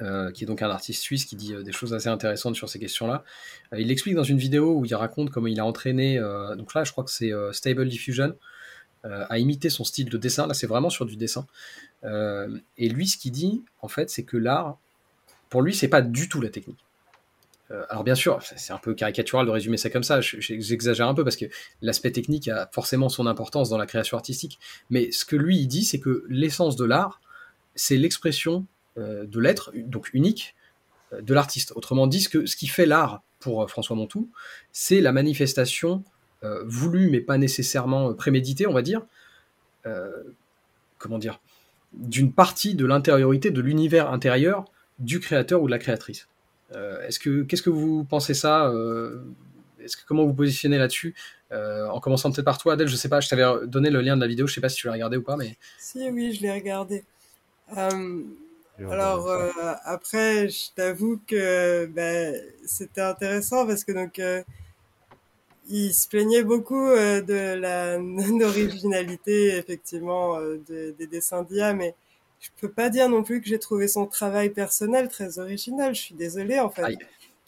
euh, qui est donc un artiste suisse qui dit des choses assez intéressantes sur ces questions-là. il l'explique dans une vidéo où il raconte comment il a entraîné, donc là, je crois que c'est Stable Diffusion, à imiter son style de dessin. Là, c'est vraiment sur du dessin. et lui, ce qu'il dit, en fait, c'est que l'art, pour lui, c'est pas du tout la technique euh, alors bien sûr, c'est un peu caricatural de résumer ça comme ça, j'exagère un peu parce que l'aspect technique a forcément son importance dans la création artistique, mais ce que lui il dit, c'est que l'essence de l'art, c'est l'expression euh, de l'être, donc unique, euh, de l'artiste. Autrement dit, ce, que, ce qui fait l'art pour euh, François Montou, c'est la manifestation euh, voulue mais pas nécessairement préméditée, on va dire, euh, comment dire, d'une partie de l'intériorité, de l'univers intérieur du créateur ou de la créatrice. Euh, est-ce que qu'est-ce que vous pensez ça euh, que comment vous positionnez là-dessus euh, En commençant peut-être par toi, Adèle. Je sais pas. Je t'avais donné le lien de la vidéo. Je sais pas si tu l'as regardé ou pas, mais. Si, oui, je l'ai regardé. Euh, alors euh, après, je t'avoue que ben, c'était intéressant parce que donc il se plaignait beaucoup euh, de la non-originalité, effectivement, euh, des dessins d'IA, mais je peux pas dire non plus que j'ai trouvé son travail personnel très original. Je suis désolée, en fait.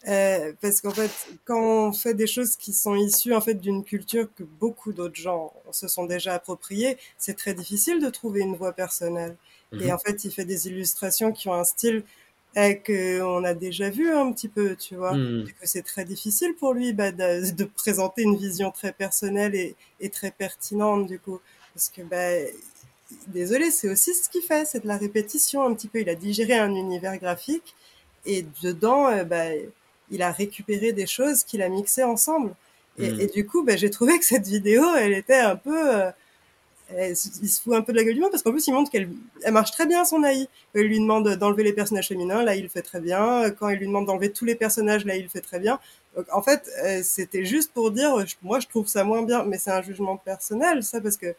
Euh, parce qu'en fait, quand on fait des choses qui sont issues en fait d'une culture que beaucoup d'autres gens se sont déjà appropriées, c'est très difficile de trouver une voix personnelle. Et mhm. en fait, il fait des illustrations qui ont un style euh, qu'on a déjà vu un petit peu, tu vois. Mm. que c'est très difficile pour lui bah, de, de, présenter une vision très personnelle et, et, très pertinente, du coup. Parce que, bah, désolé, c'est aussi ce qu'il fait, c'est de la répétition un petit peu. Il a digéré un univers graphique et dedans, euh, bah, il a récupéré des choses qu'il a mixées ensemble. Et, mm. et du coup, bah, j'ai trouvé que cette vidéo, elle était un peu... Euh, il se fout un peu de la gueule du monde parce qu'en plus il montre qu'elle elle marche très bien son AI. Quand il lui demande d'enlever les personnages féminins, là il le fait très bien. Quand il lui demande d'enlever tous les personnages, là il le fait très bien. Donc en fait, euh, c'était juste pour dire, moi je trouve ça moins bien, mais c'est un jugement personnel ça parce que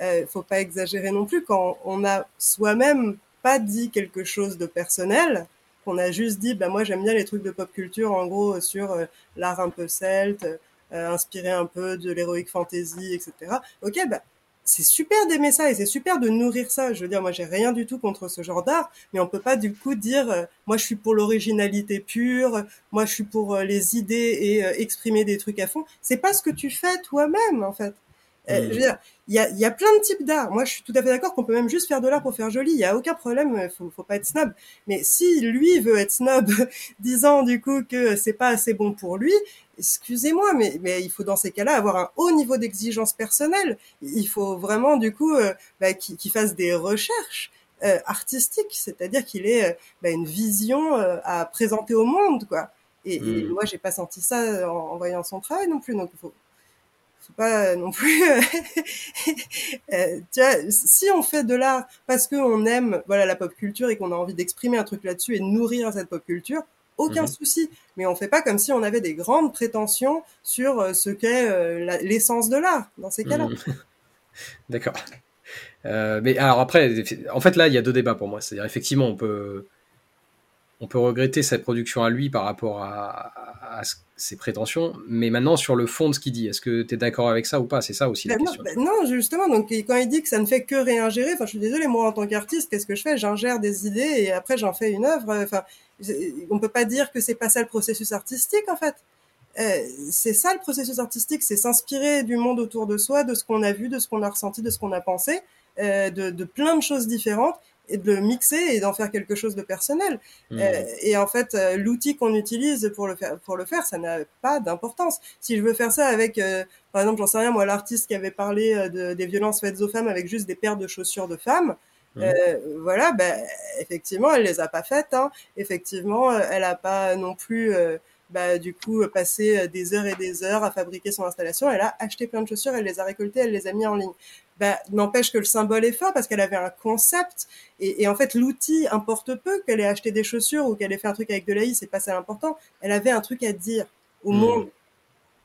euh, faut pas exagérer non plus quand on a soi-même pas dit quelque chose de personnel, qu'on a juste dit, bah moi j'aime bien les trucs de pop culture en gros sur euh, l'art un peu celte. Euh, inspiré un peu de l'héroïque fantasy, etc. Ok, bah c'est super d'aimer ça et c'est super de nourrir ça. Je veux dire, moi, j'ai rien du tout contre ce genre d'art, mais on peut pas du coup dire, euh, moi, je suis pour l'originalité pure, moi, je suis pour euh, les idées et euh, exprimer des trucs à fond. C'est pas ce que tu fais toi-même, en fait. Je veux dire, il y a, y a plein de types d'art. Moi, je suis tout à fait d'accord qu'on peut même juste faire de l'art pour faire joli. Il y a aucun problème. Faut, faut pas être snob. Mais si lui veut être snob, disant du coup que c'est pas assez bon pour lui, excusez-moi, mais, mais il faut dans ces cas-là avoir un haut niveau d'exigence personnelle. Il faut vraiment du coup euh, bah, qu'il fasse des recherches euh, artistiques, c'est-à-dire qu'il ait euh, bah, une vision euh, à présenter au monde, quoi. Et, et hmm. moi, j'ai pas senti ça en, en, voyant son travail non plus, donc il faut, faut pas non plus. tu vois, si on fait de l'art parce qu'on aime voilà la pop culture et qu'on a envie d'exprimer un truc là-dessus et de nourrir cette pop culture, aucun mhm. souci. Mais on fait pas comme si on avait des grandes prétentions sur euh, ce qu'est euh, l'essence de l'art dans ces cas-là. Mhm. D'accord. Euh, mais alors après, en fait là, il y a deux débats pour moi. C'est-à-dire effectivement, on peut on peut regretter cette production à lui par rapport à, à, ses prétentions, mais maintenant sur le fond de ce qu'il dit, est-ce que tu es d'accord avec ça ou pas? C'est ça aussi la ben question. Ben non, justement, donc quand il dit que ça ne fait que réingérer, enfin je suis désolée, moi en tant qu'artiste, qu'est-ce que je fais? J'ingère des idées et après j'en fais une œuvre. Enfin, on peut pas dire que c'est pas ça le processus artistique en fait. Euh, c'est ça le processus artistique, c'est s'inspirer du monde autour de soi, de ce qu'on a vu, de ce qu'on a ressenti, de ce qu'on a pensé, euh, de, de plein de choses différentes et de le mixer et d'en faire quelque chose de personnel. Mmh. Euh, et en fait, euh, l'outil qu'on utilise pour le faire, pour le faire, ça n'a pas d'importance. Si je veux faire ça avec, euh, par exemple, j'en sais rien, moi, l'artiste qui avait parlé euh, de, des violences faites aux femmes avec juste des paires de chaussures de femmes, mmh. voilà, ben, effectivement, elle les a pas faites. Hein. Effectivement, elle a pas non plus bah, du coup, passer des heures et des heures à fabriquer son installation. Elle a acheté plein de chaussures, elle les a récoltées, elle les a mis en ligne. Bah, n'empêche que le symbole est fort parce qu'elle avait un concept et, et en fait l'outil importe peu qu'elle ait acheté des chaussures ou qu'elle ait fait un truc avec de l'AI, c'est pas ça l'important. Elle avait un truc à dire au mmh. monde.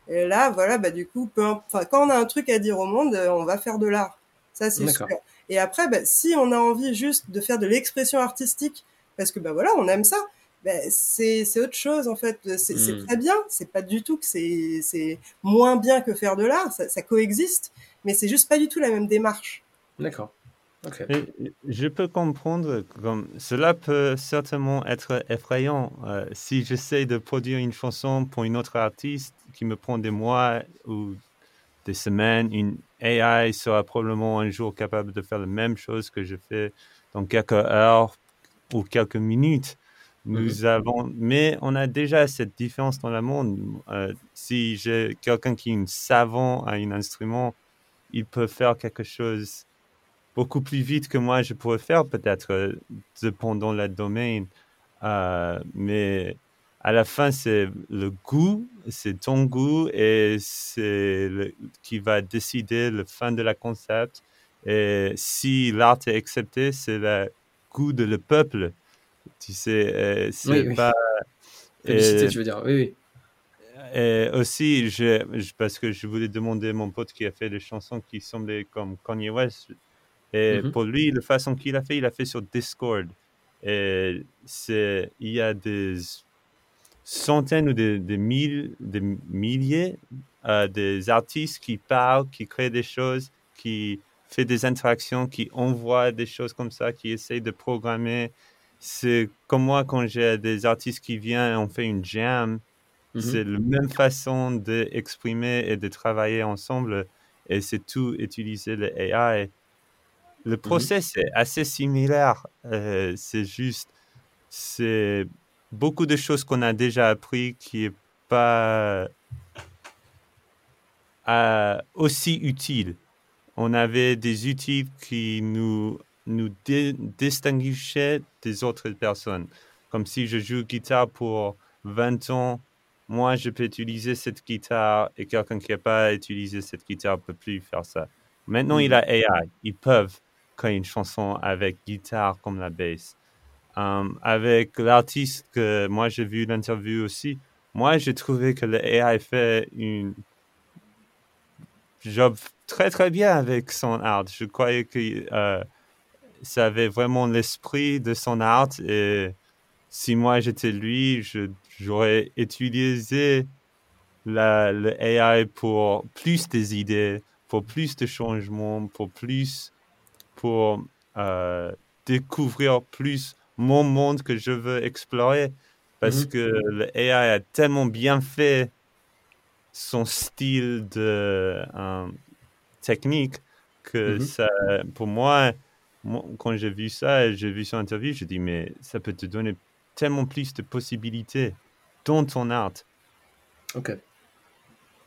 Et là, voilà, bah du coup, peu, enfin, quand on a un truc à dire au monde, on va faire de l'art. Ça, c'est sûr. Et après, bah, si on a envie juste de faire de l'expression artistique, parce que bah voilà, on aime ça, ben, c'est autre chose en fait. C'est mmh. très bien. C'est pas du tout que c'est moins bien que faire de l'art. Ça, ça, coexiste, mais c'est juste pas du tout la même démarche. D'accord. Okay. Je peux comprendre comme cela peut certainement être effrayant euh, si j'essaie de produire une chanson pour une autre artiste qui me prend des mois ou des semaines. Une AI sera probablement un jour capable de faire la même chose que je fais dans quelques heures ou quelques minutes. Nous avons, mais on a déjà cette différence dans le monde. Euh, si j'ai quelqu'un qui est un savant à un instrument, il peut faire quelque chose beaucoup plus vite que moi je pourrais faire, peut-être, euh, dépendant le domaine. Euh, mais à la fin, c'est le goût, c'est ton goût et c'est qui va décider le fin de la concept. Et si l'art est accepté, c'est le goût de le peuple tu sais, euh, c'est oui, pas. Félicité, euh, tu veux dire, oui, oui. Et aussi, je, parce que je voulais demander à mon pote qui a fait des chansons qui semblaient comme Kanye West. Et mm -hmm. pour lui, la façon qu'il a fait, il a fait sur Discord. Et c'est, il y a des centaines ou des, des, mille, des milliers euh, des artistes qui parlent, qui créent des choses, qui font des interactions, qui envoient des choses comme ça, qui essayent de programmer. C'est comme moi quand j'ai des artistes qui viennent et on fait une jam. Mhm. C'est la même façon d'exprimer et de travailler ensemble. Et c'est tout utiliser le AI. Le process est assez similaire. Euh, c'est juste, c'est beaucoup de choses qu'on a déjà appris qui est pas euh, aussi utile. On avait des outils qui nous, nous dé- distinguaient des autres personnes. Comme si je joue guitare pour 20 ans, moi je peux utiliser cette guitare et quelqu'un qui n'a pas utilisé cette guitare ne peut plus faire ça. Maintenant, il a AI. Ils peuvent créer une chanson avec guitare comme la bass. Um, avec l'artiste que moi j'ai vu l'interview aussi, moi j'ai trouvé que le AI fait une job très très bien avec son art. Je croyais que euh, ça avait vraiment l'esprit de son art et si moi j'étais lui, j'aurais utilisé la, le AI pour plus des idées, pour plus de changements, pour plus, pour euh, découvrir plus mon monde que je veux explorer. Parce Mhm. que le AI a tellement bien fait son style de euh, technique que Mhm. ça, pour moi, moi, quand j'ai vu ça, j'ai vu son interview, je dis mais ça peut te donner tellement plus de possibilités dans ton art. Ok.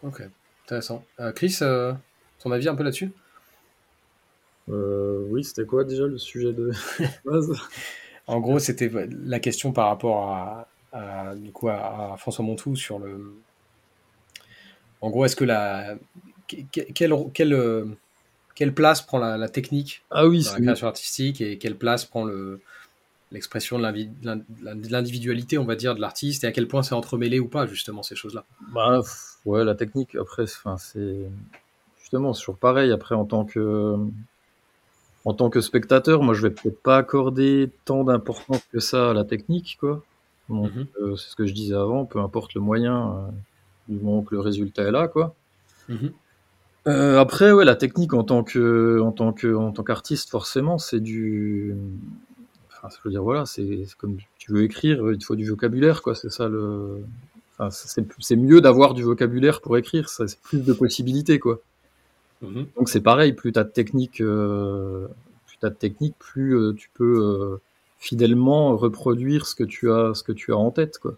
Ok. Intéressant. Euh, Chris, euh, ton avis un peu là-dessus? Euh, oui, c'était quoi déjà le sujet de base? En gros, c'était la question par rapport à, à, du coup, à, à François Montou sur le. En gros, est-ce que la. que- que- Quelle, quelle, euh, quelle place prend la, la technique Ah oui, dans la création artistique et quelle place prend le l'expression de l'individualité, on va dire, de l'artiste et à quel point c'est entremêlé ou pas, justement, ces choses-là? Bah, ouais, la technique, après, c'est justement, c'est toujours pareil. Après, en tant que, en tant que spectateur, moi, je vais peut-être pas accorder tant d'importance que ça à la technique, quoi. Donc, Mhm. euh, c'est ce que je disais avant, peu importe le moyen, euh, du moment que le résultat est là, quoi. Mhm. Euh, après, ouais, la technique en tant que, en tant que, en tant qu'artiste, forcément, c'est du, enfin, je veux dire, voilà, c'est c'est comme tu veux écrire, il te faut du vocabulaire, quoi. C'est ça le, enfin, c'est c'est mieux d'avoir du vocabulaire pour écrire, ça, c'est plus de possibilités, quoi. Mhm. Donc c'est pareil, plus t'as de technique, euh, plus t'as de technique, plus euh, tu peux euh, fidèlement reproduire ce que tu as, ce que tu as en tête, quoi.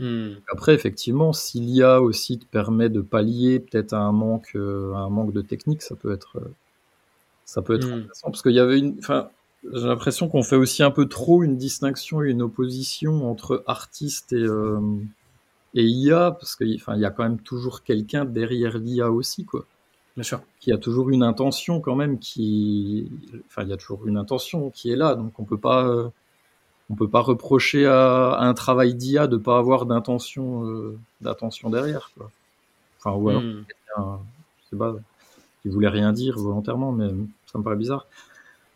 Mhm. Après, effectivement, si l'IA aussi te permet de pallier peut-être à un manque, euh, à un manque de technique, ça peut être, euh, ça peut être Mm. intéressant. Parce qu'il y avait une, enfin, j'ai l'impression qu'on fait aussi un peu trop une distinction et une opposition entre artiste et, euh, et IA, parce qu'il enfin, y a quand même toujours quelqu'un derrière l'IA aussi, quoi. Bien sûr. Qui a toujours une intention quand même qui, enfin, il y a toujours une intention qui est là, donc on peut pas, euh, on peut pas reprocher à, à un travail d'IA de pas avoir d'intention, euh, d'intention derrière, quoi. Enfin, ou alors, Mhm. un- je sais pas, qui voulait rien dire volontairement, mais ça me paraît bizarre.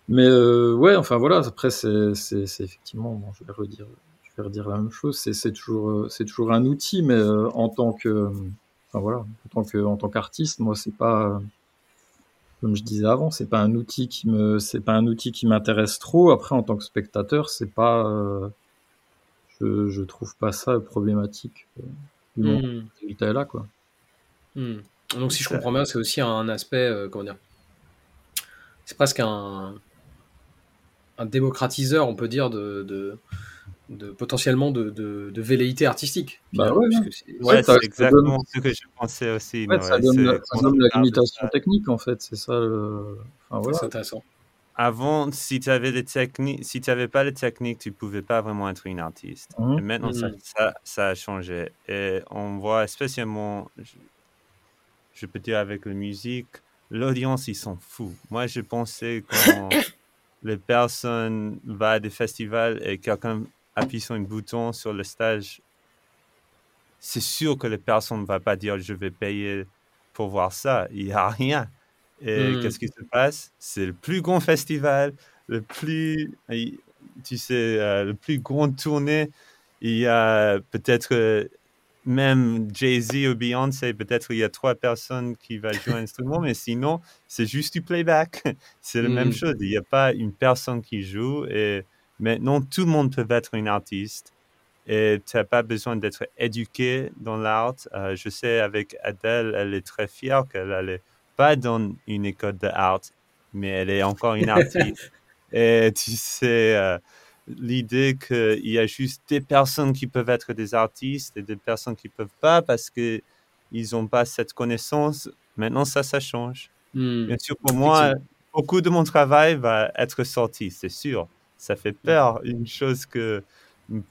Mais euh, ouais, enfin voilà, après c'est effectivement, bon, je vais redire, je vais redire la même chose, c'est toujours, euh, c'est toujours un outil, mais euh, en tant que, enfin voilà, en tant que, en tant qu'artiste, moi c'est pas, euh, comme je disais avant, c'est pas un outil qui me, c'est pas un outil qui m'intéresse trop. Après, en tant que spectateur, c'est pas, euh, je, je trouve pas ça problématique. euh, du résultat est là, quoi. Hmm. Donc si je comprends bien, c'est aussi un aspect, euh, comment dire, c'est presque un, un démocratiseur, on peut dire, de, de, de- potentiellement de, de, de velléité artistique. Bah ouais, c'est- Ouais, exactement donne- ce que je pensais aussi. Ouais, ouais, ça donne, ça donne la limitation technique en fait, c'est ça. Le... Enfin voilà. c'est intéressant. Avant, si tu avais des techniques, si tu n'avais pas les techniques, tu pouvais pas vraiment être une artiste. Et maintenant, ça, Mhm. ça, ça a changé. Et on voit spécialement, je, je peux dire avec la musique, l'audience, ils sont fous. Moi, je pensais quand les personnes vont à des festivals et quelqu'un appuie sur un bouton sur le stage, c'est sûr que les personnes ne vont pas dire je vais payer pour voir ça. Il n'y a rien. Et Mm. qu'est-ce qui se passe? C'est le plus grand festival, le plus, tu sais, euh, le plus grand tournée. il y a peut-être même Jay-Z ou Beyoncé, peut-être il y a trois personnes qui vont jouer un instrument, mais sinon, c'est juste du playback. c'est la même mm. chose. Il n'y a pas une personne qui joue et maintenant, tout le monde peut être un artiste et tu n'as pas besoin d'être éduqué dans l'art. Euh, je sais, avec Adèle, elle est très fière qu'elle n'allait pas dans une école d'art, mais elle est encore une artiste. et tu sais, euh, l'idée qu'il y a juste des personnes qui peuvent être des artistes et des personnes qui ne peuvent pas parce qu'ils n'ont pas cette connaissance. Maintenant, ça, ça change. Hmm. Bien sûr, pour moi, beaucoup de mon travail va être sorti, c'est sûr. Ça fait peur. Une chose que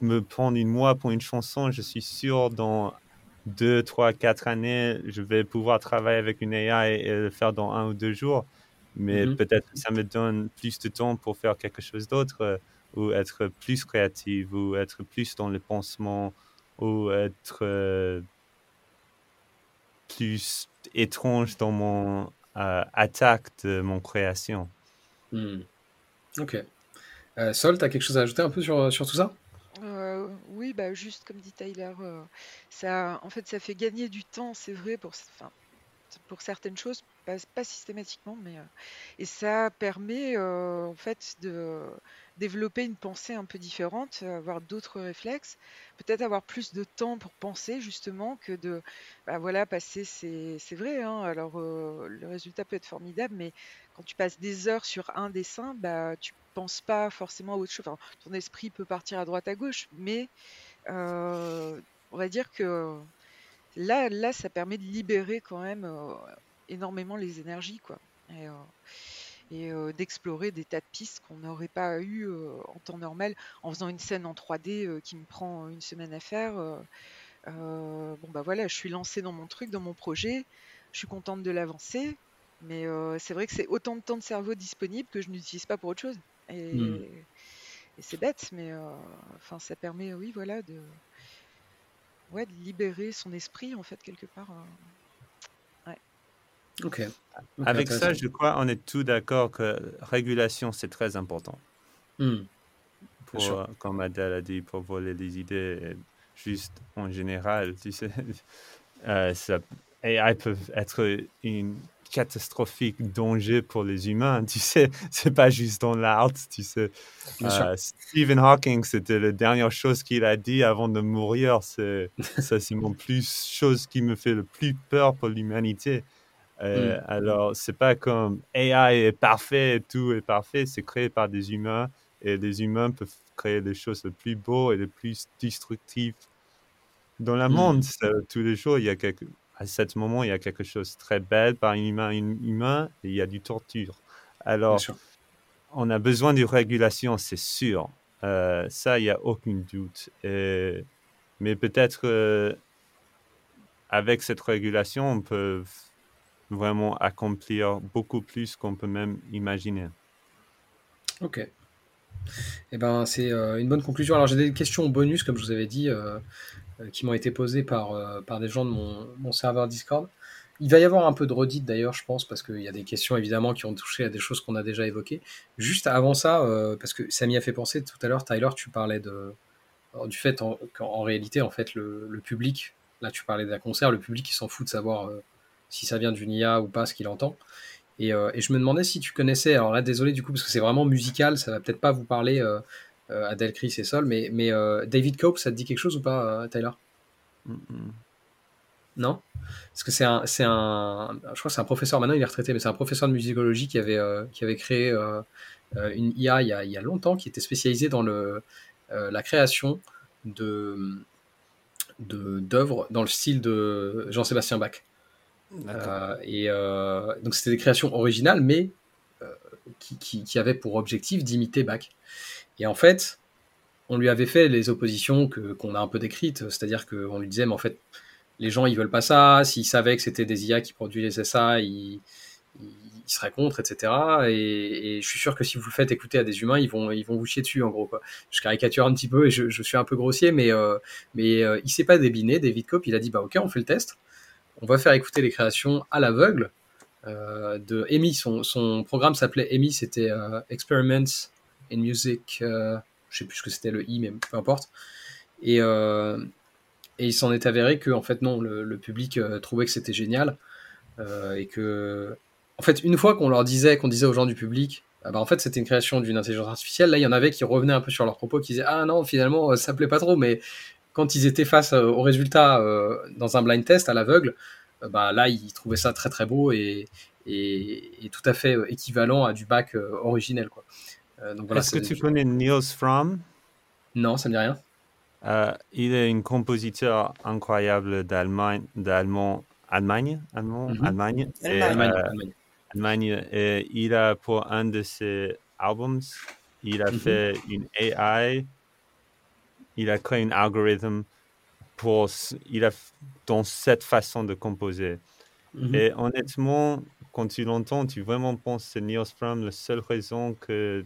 me prendre une mois pour une chanson, je suis sûr dans deux, trois, quatre années, je vais pouvoir travailler avec une AI et le faire dans un ou deux jours. Mais mm-hmm. peut-être que ça me donne plus de temps pour faire quelque chose d'autre. Euh, ou être plus créative, ou être plus dans le pansement, ou être euh, plus étrange dans mon euh, attaque de mon création. Hmm. Ok. Euh, Sol, tu as quelque chose à ajouter un peu sur, sur tout ça? Oui, bah juste comme dit Tyler, ça, en fait, ça fait gagner du temps, c'est vrai, pour, certaines choses, pas, systématiquement, mais et ça permet en fait de développer une pensée un peu différente, euh, avoir d'autres réflexes, peut-être avoir plus de temps pour penser justement que de, bah voilà, passer, c'est vrai, hein, alors euh, le résultat peut être formidable, mais quand tu passes des heures sur un dessin, bah tu penses pas forcément à autre chose. Ton esprit peut partir à droite à gauche, mais euh, on va dire que là, là, ça permet de libérer quand même énormément les énergies, quoi. Et, et d'explorer des tas de pistes qu'on n'aurait pas eu en temps normal en faisant une scène en 3D qui me prend une semaine à faire. bon bah voilà, je suis lancée dans mon truc, dans mon projet, je suis contente de l'avancer, mais c'est vrai que c'est autant de temps de cerveau disponible que je n'utilise pas pour autre chose. Et, mmh. c'est bête, mais enfin ça permet, oui, voilà, de, ouais, de libérer son esprit en fait quelque part. Ok. Avec ça, je crois, on est tous d'accord que régulation, c'est très important. Pour, euh, comme Adèle a dit, pour voler les idées, juste en général, tu sais, euh, ça, AI peut être une catastrophique danger pour les humains, tu sais, c'est pas juste dans l'art, tu sais. Euh, Stephen Hawking, c'était la dernière chose qu'il a dit avant de mourir, c'est ça c'est mon plus chose qui me fait le plus peur pour l'humanité. Euh, mm. Alors, c'est pas comme AI est parfait, tout est parfait, c'est créé par des humains et les humains peuvent créer des choses les plus beaux et les plus destructives dans le mm. monde. tous les jours, il y a quelque, à ce moment, il y a quelque chose de très belle par un humain, humain et il y a du torture. Alors, on a besoin de régulation, c'est sûr. Euh, ça, il n'y a aucun doute. mais peut-être euh, avec cette régulation, on peut vraiment accomplir beaucoup plus qu'on peut même imaginer. Ok. Eh ben, c'est euh, une bonne conclusion. Alors, j'ai des questions bonus, comme je vous avais dit, euh, euh, qui m'ont été posées par, par des gens de mon, mon, serveur Discord. Il va y avoir un peu de redite d'ailleurs, je pense, parce qu'il y a des questions évidemment qui ont touché à des choses qu'on a déjà évoquées. Juste avant ça, parce que ça m'y a fait penser tout à l'heure, Tyler, tu parlais de, du fait qu'en réalité, en fait, le, le, public, là tu parlais d'un concert, le public il s'en fout de savoir si ça vient d'une IA ou pas, ce qu'il entend. Euh, et, je me demandais si tu connaissais, alors là désolé du coup parce que c'est vraiment musical, ça va peut-être pas vous parler euh, euh Adèle, Chris et Sol, mais, mais euh, David Cope, ça te dit quelque chose ou pas, Tyler? Non? Parce que c'est un, c'est un, je crois que c'est un professeur, maintenant il est retraité, mais c'est un professeur de musicologie qui avait, qui avait créé une IA il y, a, il y, a, longtemps, qui était spécialisé dans le, la création de d'œuvres dans le style de Jean-Sébastien Bach. Euh, et euh, donc c'était des créations originales, mais euh, qui, qui, avaient pour objectif d'imiter Bach. Et en fait, on lui avait fait les oppositions que qu'on a un peu décrites, c'est-à-dire qu'on lui disait, mais en fait, les gens ils veulent pas ça. S'ils savaient que c'était des IA qui produisaient ça, ils, ils, seraient contre, etc. Et, je suis sûr que si vous le faites écouter à des humains, ils vont ils vont vous chier dessus en gros. Quoi. Je caricature un petit peu et je, suis un peu grossier, mais mais il s'est pas débiné. David Cope, il a dit bah ok, on fait le test on va faire écouter les créations à l'aveugle euh, de Amy. Son, programme s'appelait Amy, c'était euh, Experiments in Music, euh, je sais plus ce que c'était le I, mais peu importe. Et, et il s'en est avéré que, en fait, non, le, public trouvait que c'était génial. et que, en fait, une fois qu'on leur disait, qu'on disait aux gens du public, ah bah, en fait, c'était une création d'une intelligence artificielle. Là, il y en avait qui revenaient un peu sur leurs propos, qui disaient Ah non, finalement, ça plaît pas trop. Mais quand ils étaient face aux résultats dans un blind test à l'aveugle, bah, là, ils trouvaient ça très très beau et, et, tout à fait équivalent à du bac originel. Quoi. voilà, Est-ce que tu connais Niels Fromm? Non, ça ne me dit rien. Euh, il est un compositeur incroyable d'Allemagne, d'Allemand, Allemagne, Allemand, mhm. Allemagne, et, Allemagne, euh, Et il a pour un de ses albums, il a mhm. fait une AI, il a créé un algorithme pour, il a dans cette façon de composer. Mhm. Et honnêtement, quand tu l'entends, tu vraiment penses que c'est Niels Fromm, la seule raison que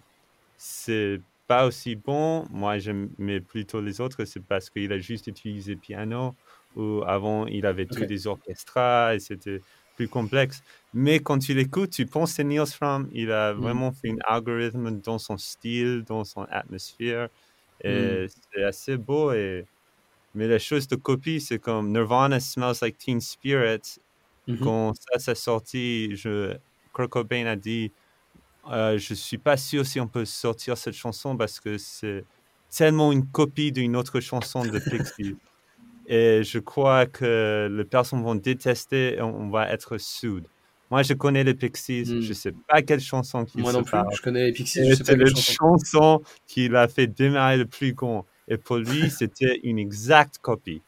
c'est pas aussi bon. Moi, j'aimais plutôt les autres, c'est parce qu'il a juste utilisé piano, ou avant, il avait tous des orchestras et c'était plus complexe. Mais quand tu l'écoutes, tu penses c'est Niels Fromm. Il a mm. vraiment fait un algorithme dans son style, dans son atmosphère. Et mm. c'est assez beau. Et... Mais la chose de copie, c'est comme Nirvana Smells Like Teen Spirit. Mm-hmm. Quand ça s'est sorti, je... Kurt Cobain a dit euh, je suis pas sûr si on peut sortir cette chanson parce que c'est tellement une copie d'une autre chanson de Pixies. et je crois que les personnes vont détester et on va être soudes. Moi, je connais les Pixies, je je sais pas quelle chanson qui Moi non plus, je connais les Pixies, je sais pas quelle chanson. chanson qui l'a fait démarrer le plus grand. Et pour lui, c'était une exacte copie.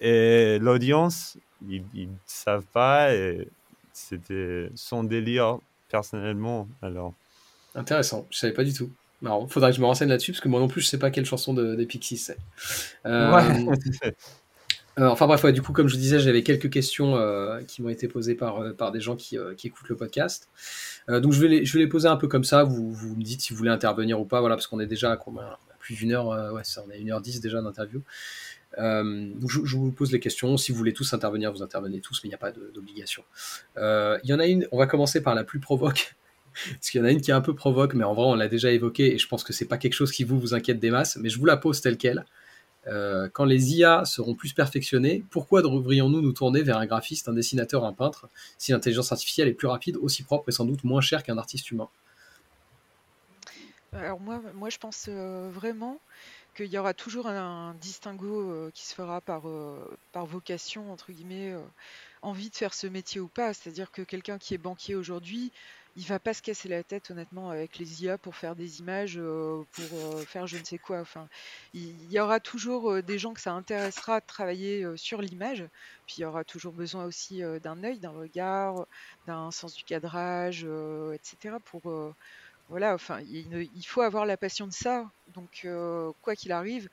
et l'audience, ils ne savent pas, et c'était son délire personnellement. Alors. Intéressant, je savais pas du tout. il faudrait que je me renseigne là-dessus parce que moi non plus je sais pas quelle chanson de, des Pixies c'est. Euh, euh, enfin bref, du coup, comme je vous disais, j'avais quelques questions euh, qui m'ont été posées par, par des gens qui, qui écoutent le podcast. donc je vais, les, je vais les poser un peu comme ça. Vous, vous me dites si vous voulez intervenir ou pas, voilà, parce qu'on est déjà à combien Plus d'une heure, ouais, ça, on est une heure dix déjà d'interview. je, vous pose les questions. Si vous voulez tous intervenir, vous intervenez tous, mais il n'y a pas d'obligation. Il y en a une, on va commencer par la plus provoque. Parce qu'il y en a une qui est un peu provoque, mais en vrai, on l'a déjà évoqué et je pense que c'est pas quelque chose qui vous, vous inquiète des masses, mais je vous la pose telle qu'elle. Euh, quand les IA seront plus perfectionnées, pourquoi devrions-nous nous tourner vers un graphiste, un dessinateur, un peintre, si l'intelligence artificielle est plus rapide, aussi propre et sans doute moins chère qu'un artiste humain? Alors moi, je pense euh, vraiment qu'il y aura toujours un, distinguo euh, qui se fera par, par vocation, entre guillemets, envie de faire ce métier ou pas. C'est-à-dire que quelqu'un qui est banquier aujourd'hui, il va pas se casser la tête honnêtement avec les IA pour faire des images, euh, pour euh, faire je ne sais quoi. Enfin, il y aura toujours euh, des gens que ça intéressera de travailler sur l'image. Puis il y aura toujours besoin aussi d'un œil, d'un regard, d'un sens du cadrage, etc. Pour voilà, enfin, il, faut avoir la passion de ça. Donc quoi qu'il arrive,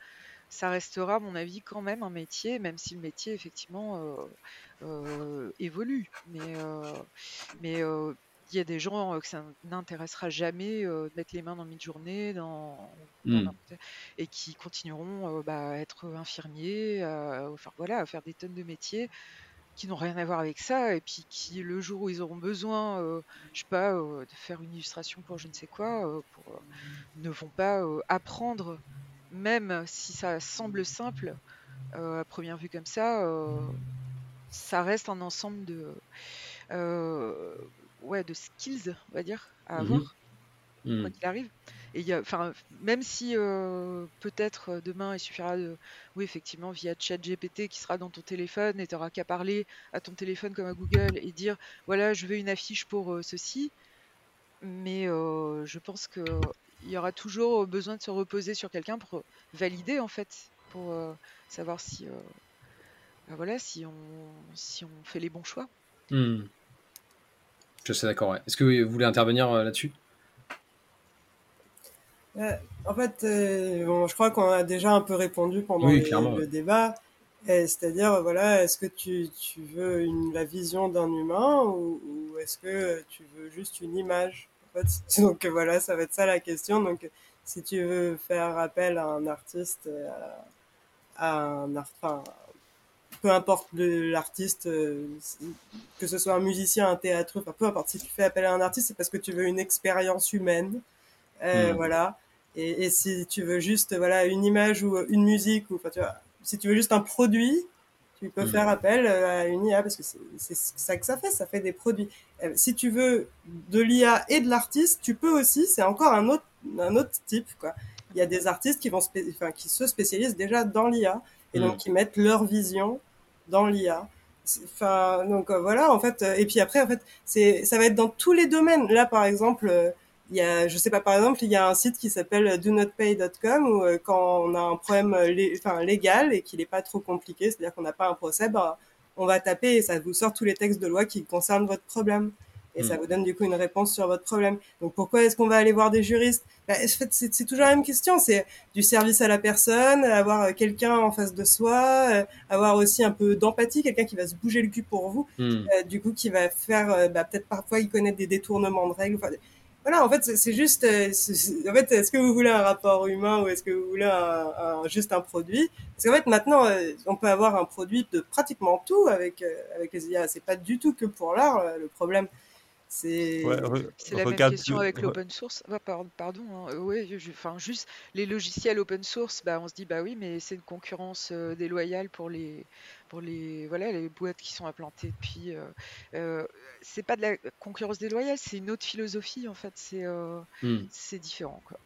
ça restera, à mon avis, quand même un métier, même si le métier effectivement évolue. Mais mais il y a des gens que ça n'intéressera jamais de mettre les mains dans mid-journée dans, mmh. et qui continueront bah, à être infirmiers, enfin voilà, à faire des tonnes de métiers qui n'ont rien à voir avec ça et puis qui le jour où ils auront besoin, je sais pas, de faire une illustration pour je ne sais quoi, pour, ne vont pas apprendre, même si ça semble simple à première vue comme ça, ça reste un ensemble de ouais, de skills, on va dire, à mmh avoir, mmh. quoi qu'il arrive. Et y a, même si euh, peut-être euh, demain il suffira de, oui, effectivement, via ChatGPT qui sera dans ton téléphone et tu n'auras qu'à parler à ton téléphone comme à Google et dire voilà, je veux une affiche pour euh, ceci. Mais je pense qu'il y aura toujours besoin de se reposer sur quelqu'un pour valider en fait, pour savoir si, bah voilà, si on, si on fait les bons choix. Mmh. Je suis d'accord. Est-ce que vous voulez intervenir euh, là-dessus? Euh, En fait, euh, bon, je crois qu'on a déjà un peu répondu pendant le, débat. C'est-à-dire, voilà, est-ce que tu, tu veux une, la vision d'un humain ou, est-ce que tu veux juste une image? En fait, Donc voilà, ça va être ça la question. Donc si tu veux faire appel à un artiste, à, un art, peu importe l'artiste, euh, que ce soit un musicien, un théâtre, enfin peu importe. Si tu fais appel à un artiste, c'est parce que tu veux une expérience humaine, euh, hmm. voilà. Et, et, si tu veux juste voilà une image ou une musique ou enfin tu vois, si tu veux juste un produit, tu peux faire appel à une IA parce que c'est ça que ça fait, ça fait des produits. Si tu veux de l'IA et de l'artiste, tu peux aussi, c'est encore un autre un autre type quoi. Il y a des artistes qui vont enfin, qui se spécialisent déjà dans l'IA et donc qui mettent leur vision dans l'IA. Enfin, donc voilà, en fait, et puis après, en fait, c'est, ça va être dans tous les domaines. Là, par exemple, il y a, je sais pas, par exemple, il y a un site qui s'appelle donotpay.com où quand on a un problème enfin, légal et qu'il n'est pas trop compliqué, c'est-à-dire qu'on n'a pas un procès, bah, on va taper et ça vous sort tous les textes de loi qui concernent votre problème et ça hmm. vous donne du coup une réponse sur votre problème. Donc pourquoi est-ce qu'on va aller voir des juristes? Bah, En fait, c'est toujours la même question. C'est du service à la personne, avoir euh, quelqu'un en face de soi, euh, avoir aussi un peu d'empathie, quelqu'un qui va se bouger le cul pour vous, hmm. euh, du coup qui va faire, bah, peut-être parfois il connaît des détournements de règles. Enfin, voilà, en fait, c'est juste, en fait, est-ce que vous voulez un rapport humain ou est-ce que vous voulez un, juste un produit? Parce qu'en fait, maintenant, on peut avoir un produit de pratiquement tout avec avec les IA. C'est pas du tout que pour l'art le problème. C'est la même question avec l'open source. pardon, hein, ouais, enfin, juste les logiciels open source, bah, on se dit bah oui, mais c'est une concurrence euh, déloyale pour les, pour les, voilà, les boîtes qui sont implantées depuis. Euh, euh, c'est pas de la concurrence déloyale, c'est une autre philosophie en fait. C'est hmm. c'est différent quoi.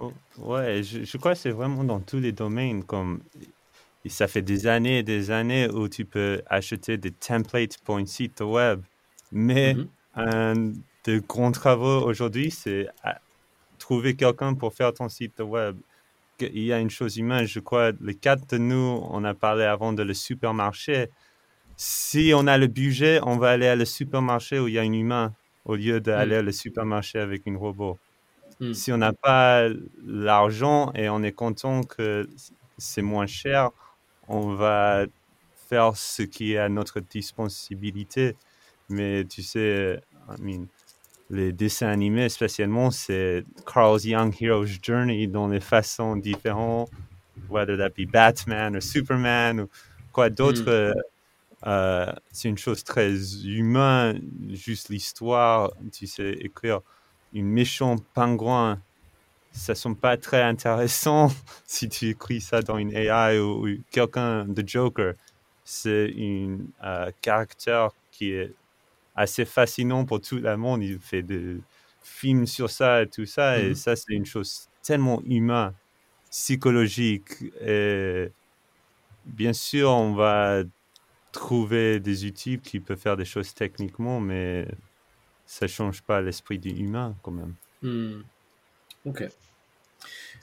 Oh, ouais, je, je, crois que c'est vraiment dans tous les domaines comme. Ça fait des années et des années où tu peux acheter des templates pour un site web mais mmh un des grands travaux aujourd'hui, c'est trouver quelqu'un pour faire ton site web. Il y a une chose humaine, je crois, les quatre de nous, on a parlé avant de le supermarché. Si on a le budget, on va aller à le supermarché où il y a un humain au lieu d'aller mmh. au supermarché avec un robot. Mmh. Si on n'a pas l'argent et on est content que c'est moins cher, on va faire ce qui est à notre disponibilité. Mais tu sais, I mean, les dessins animés spécialement, c'est Carl's Young Hero's Journey dans les façons différentes, whether that be Batman ou Superman ou quoi d'autre. Hmm. Euh, euh, c'est une chose très humaine, juste l'histoire. Tu sais, écrire une méchant pingouin, ça semble pas très intéressant si tu écris ça dans une AI ou, quelqu'un de Joker. C'est un euh, caractère qui est assez fascinant pour tout le monde. Il fait des films sur ça et tout ça. Et mmh ça, c'est une chose tellement humaine, psychologique. Et bien sûr, on va trouver des outils qui peuvent faire des choses techniquement, mais ça change pas l'esprit du humain quand même. Mmh. Ok.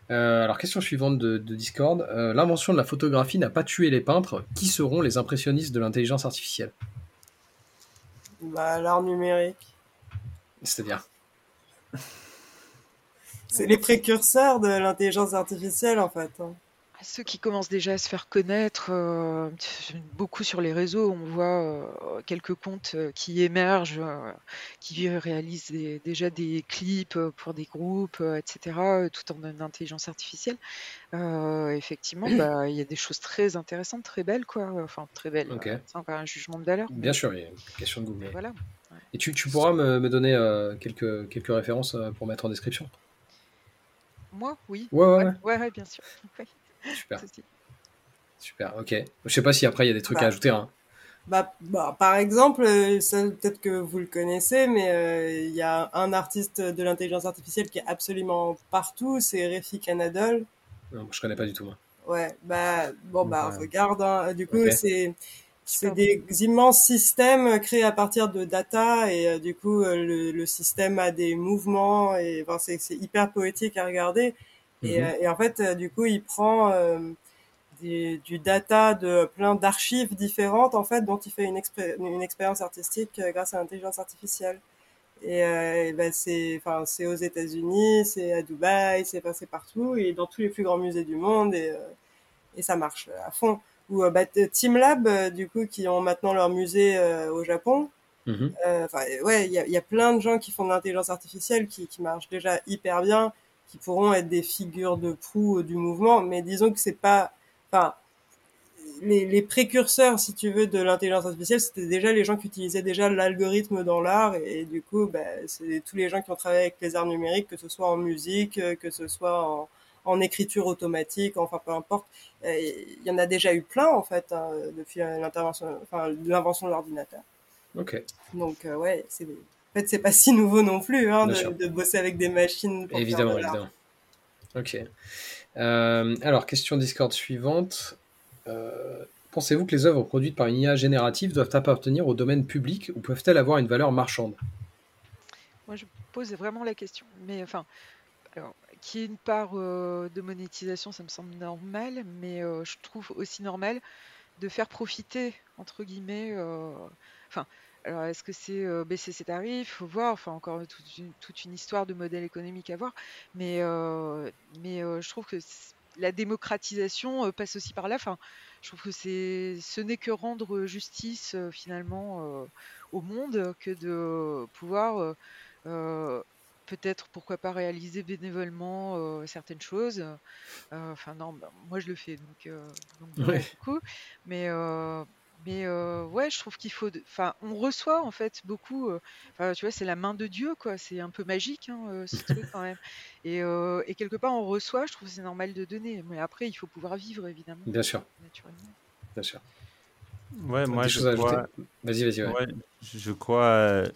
Euh, alors, question suivante de, Discord. Euh, l'invention de la photographie n'a pas tué les peintres. Qui seront les impressionnistes de l'intelligence artificielle? Bah, l'art numérique. C'est-à-dire C'est les précurseurs de l'intelligence artificielle, en fait. Hein. Ceux qui commencent déjà à se faire connaître, euh, beaucoup sur les réseaux, on voit euh, quelques comptes euh, qui émergent, qui réalisent déjà des clips pour des groupes, etc., tout en intelligence artificielle. effectivement, bah, il y a des choses très intéressantes, très belles, quoi. Enfin, très belles. C'est encore un jugement de valeur. Bien sûr, il y a une question de goût. Voilà. Et tu, pourras me, donner quelques, quelques références pour mettre en description? Moi, oui. Ouais, ouais, ouais. ouais bien sûr. Super. Super, ok. Je sais pas si après il y a des trucs à bah, ajouter. Hein. Bah, bah, par exemple, euh, peut-être que vous le connaissez, mais euh, il y a un artiste de l'intelligence artificielle qui est absolument partout, c'est Refi Canadol. Non, je connais pas du tout. Moi. Ouais, bah bon bah regarde. Hein. Du coup, c'est c'est des immenses systèmes créés à partir de data et euh, du coup le, le, système a des mouvements et enfin, c'est hyper poétique à regarder. Et, mhm. euh, et, en fait, euh, du coup, il prend euh, du, du, data de plein d'archives différentes, en fait, dont il fait une, une expérience artistique grâce à l'intelligence artificielle. Et, euh, ben c'est, enfin, c'est aux États-Unis, c'est à Dubaï, c'est passé partout et dans tous les plus grands musées du monde et, et ça marche à fond. Ou bah, Team Lab, du coup, qui ont maintenant leur musée au Japon. Mhm. Enfin, ouais, il y a, y a, plein de gens qui font de l'intelligence artificielle qui, qui marchent déjà hyper bien qui pourront être des figures de proue du mouvement, mais disons que c'est pas, enfin, les, les, précurseurs, si tu veux, de l'intelligence artificielle, c'était déjà les gens qui utilisaient déjà l'algorithme dans l'art. Et, du coup, bah, c'est tous les gens qui ont travaillé avec les arts numériques, que ce soit en musique, que ce soit en, en écriture automatique, enfin peu importe. Il y en a déjà eu plein, en fait, hein, depuis l'intervention, enfin, l'invention de l'ordinateur. Ok. Donc, euh, ouais, c'est, en fait, c'est pas si nouveau non plus hein, de, de, bosser avec des machines. Pour évidemment, évidemment. Ok. Euh, alors, question Discord suivante. Euh, pensez-vous que les œuvres produites par une IA générative doivent appartenir au domaine public ou peuvent-elles avoir une valeur marchande? Moi, je pose vraiment la question. Mais enfin, qu'il y ait une part euh, de monétisation, ça me semble normal, mais euh, je trouve aussi normal de faire profiter, entre guillemets, euh, enfin, alors est-ce que c'est euh, baisser ses tarifs? Faut voir, enfin encore toute une, toute une histoire de modèle économique à voir, mais, euh, mais euh, je trouve que la démocratisation passe aussi par là. Enfin, je trouve que c'est, ce n'est que rendre justice finalement au monde que de pouvoir peut-être pourquoi pas réaliser bénévolement euh, certaines choses. Euh, enfin non, bah, moi je le fais donc, euh, donc Ouais. beaucoup, mais mais euh, ouais, je trouve qu'il faut, de- enfin on reçoit en fait beaucoup. euh, Enfin tu vois, c'est la main de Dieu quoi. C'est un peu magique hein, euh, ce truc quand même. Et, euh, et quelque part on reçoit. Je trouve que c'est normal de donner, mais après il faut pouvoir vivre évidemment, Bien sûr, naturellement. bien sûr. Ouais, moi Des je choses à crois, ajouter Vas-y, vas-y. Ouais. ouais, je crois euh,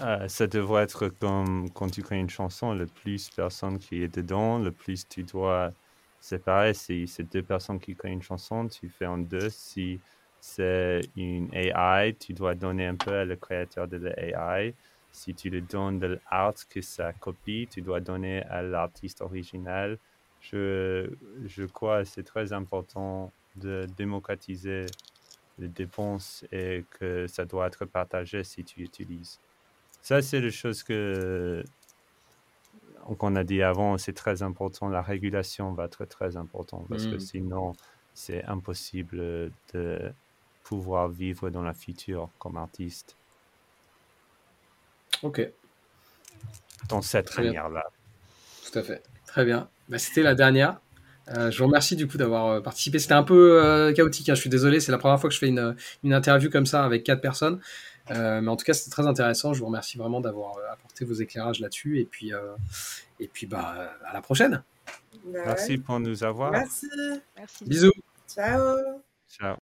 euh, ça devrait être comme quand tu crées une chanson, le plus personnes qui est dedans, le plus tu dois séparer. Si c'est deux personnes qui créent une chanson, tu fais en deux. Si c'est une AI, tu dois donner un peu à le créateur de l'AI. Si tu lui donnes de l'art que ça copie, tu dois donner à l'artiste original. Je, je crois que c'est très important de démocratiser les dépenses et que ça doit être partagé si tu utilises. Ça, c'est les choses que, qu'on a dit avant, c'est très important. La régulation va être très importante parce que Mm. sinon, c'est impossible de pouvoir vivre dans le futur comme artiste Ok, dans cette manière-là. tout à fait. Très bien. Bah, C'était la dernière. Euh, je vous remercie du coup d'avoir euh, participé. C'était un peu euh, chaotique, hein, je suis désolé. C'est la première fois que je fais une, une interview comme ça avec quatre personnes. Euh, mais en tout cas, c'était très intéressant. Je vous remercie vraiment d'avoir euh, apporté vos éclairages là-dessus. Et puis, euh, et puis bah, à la prochaine. Bah Merci ouais. pour nous avoir. Merci. Merci. Bisous. Ciao. Ciao.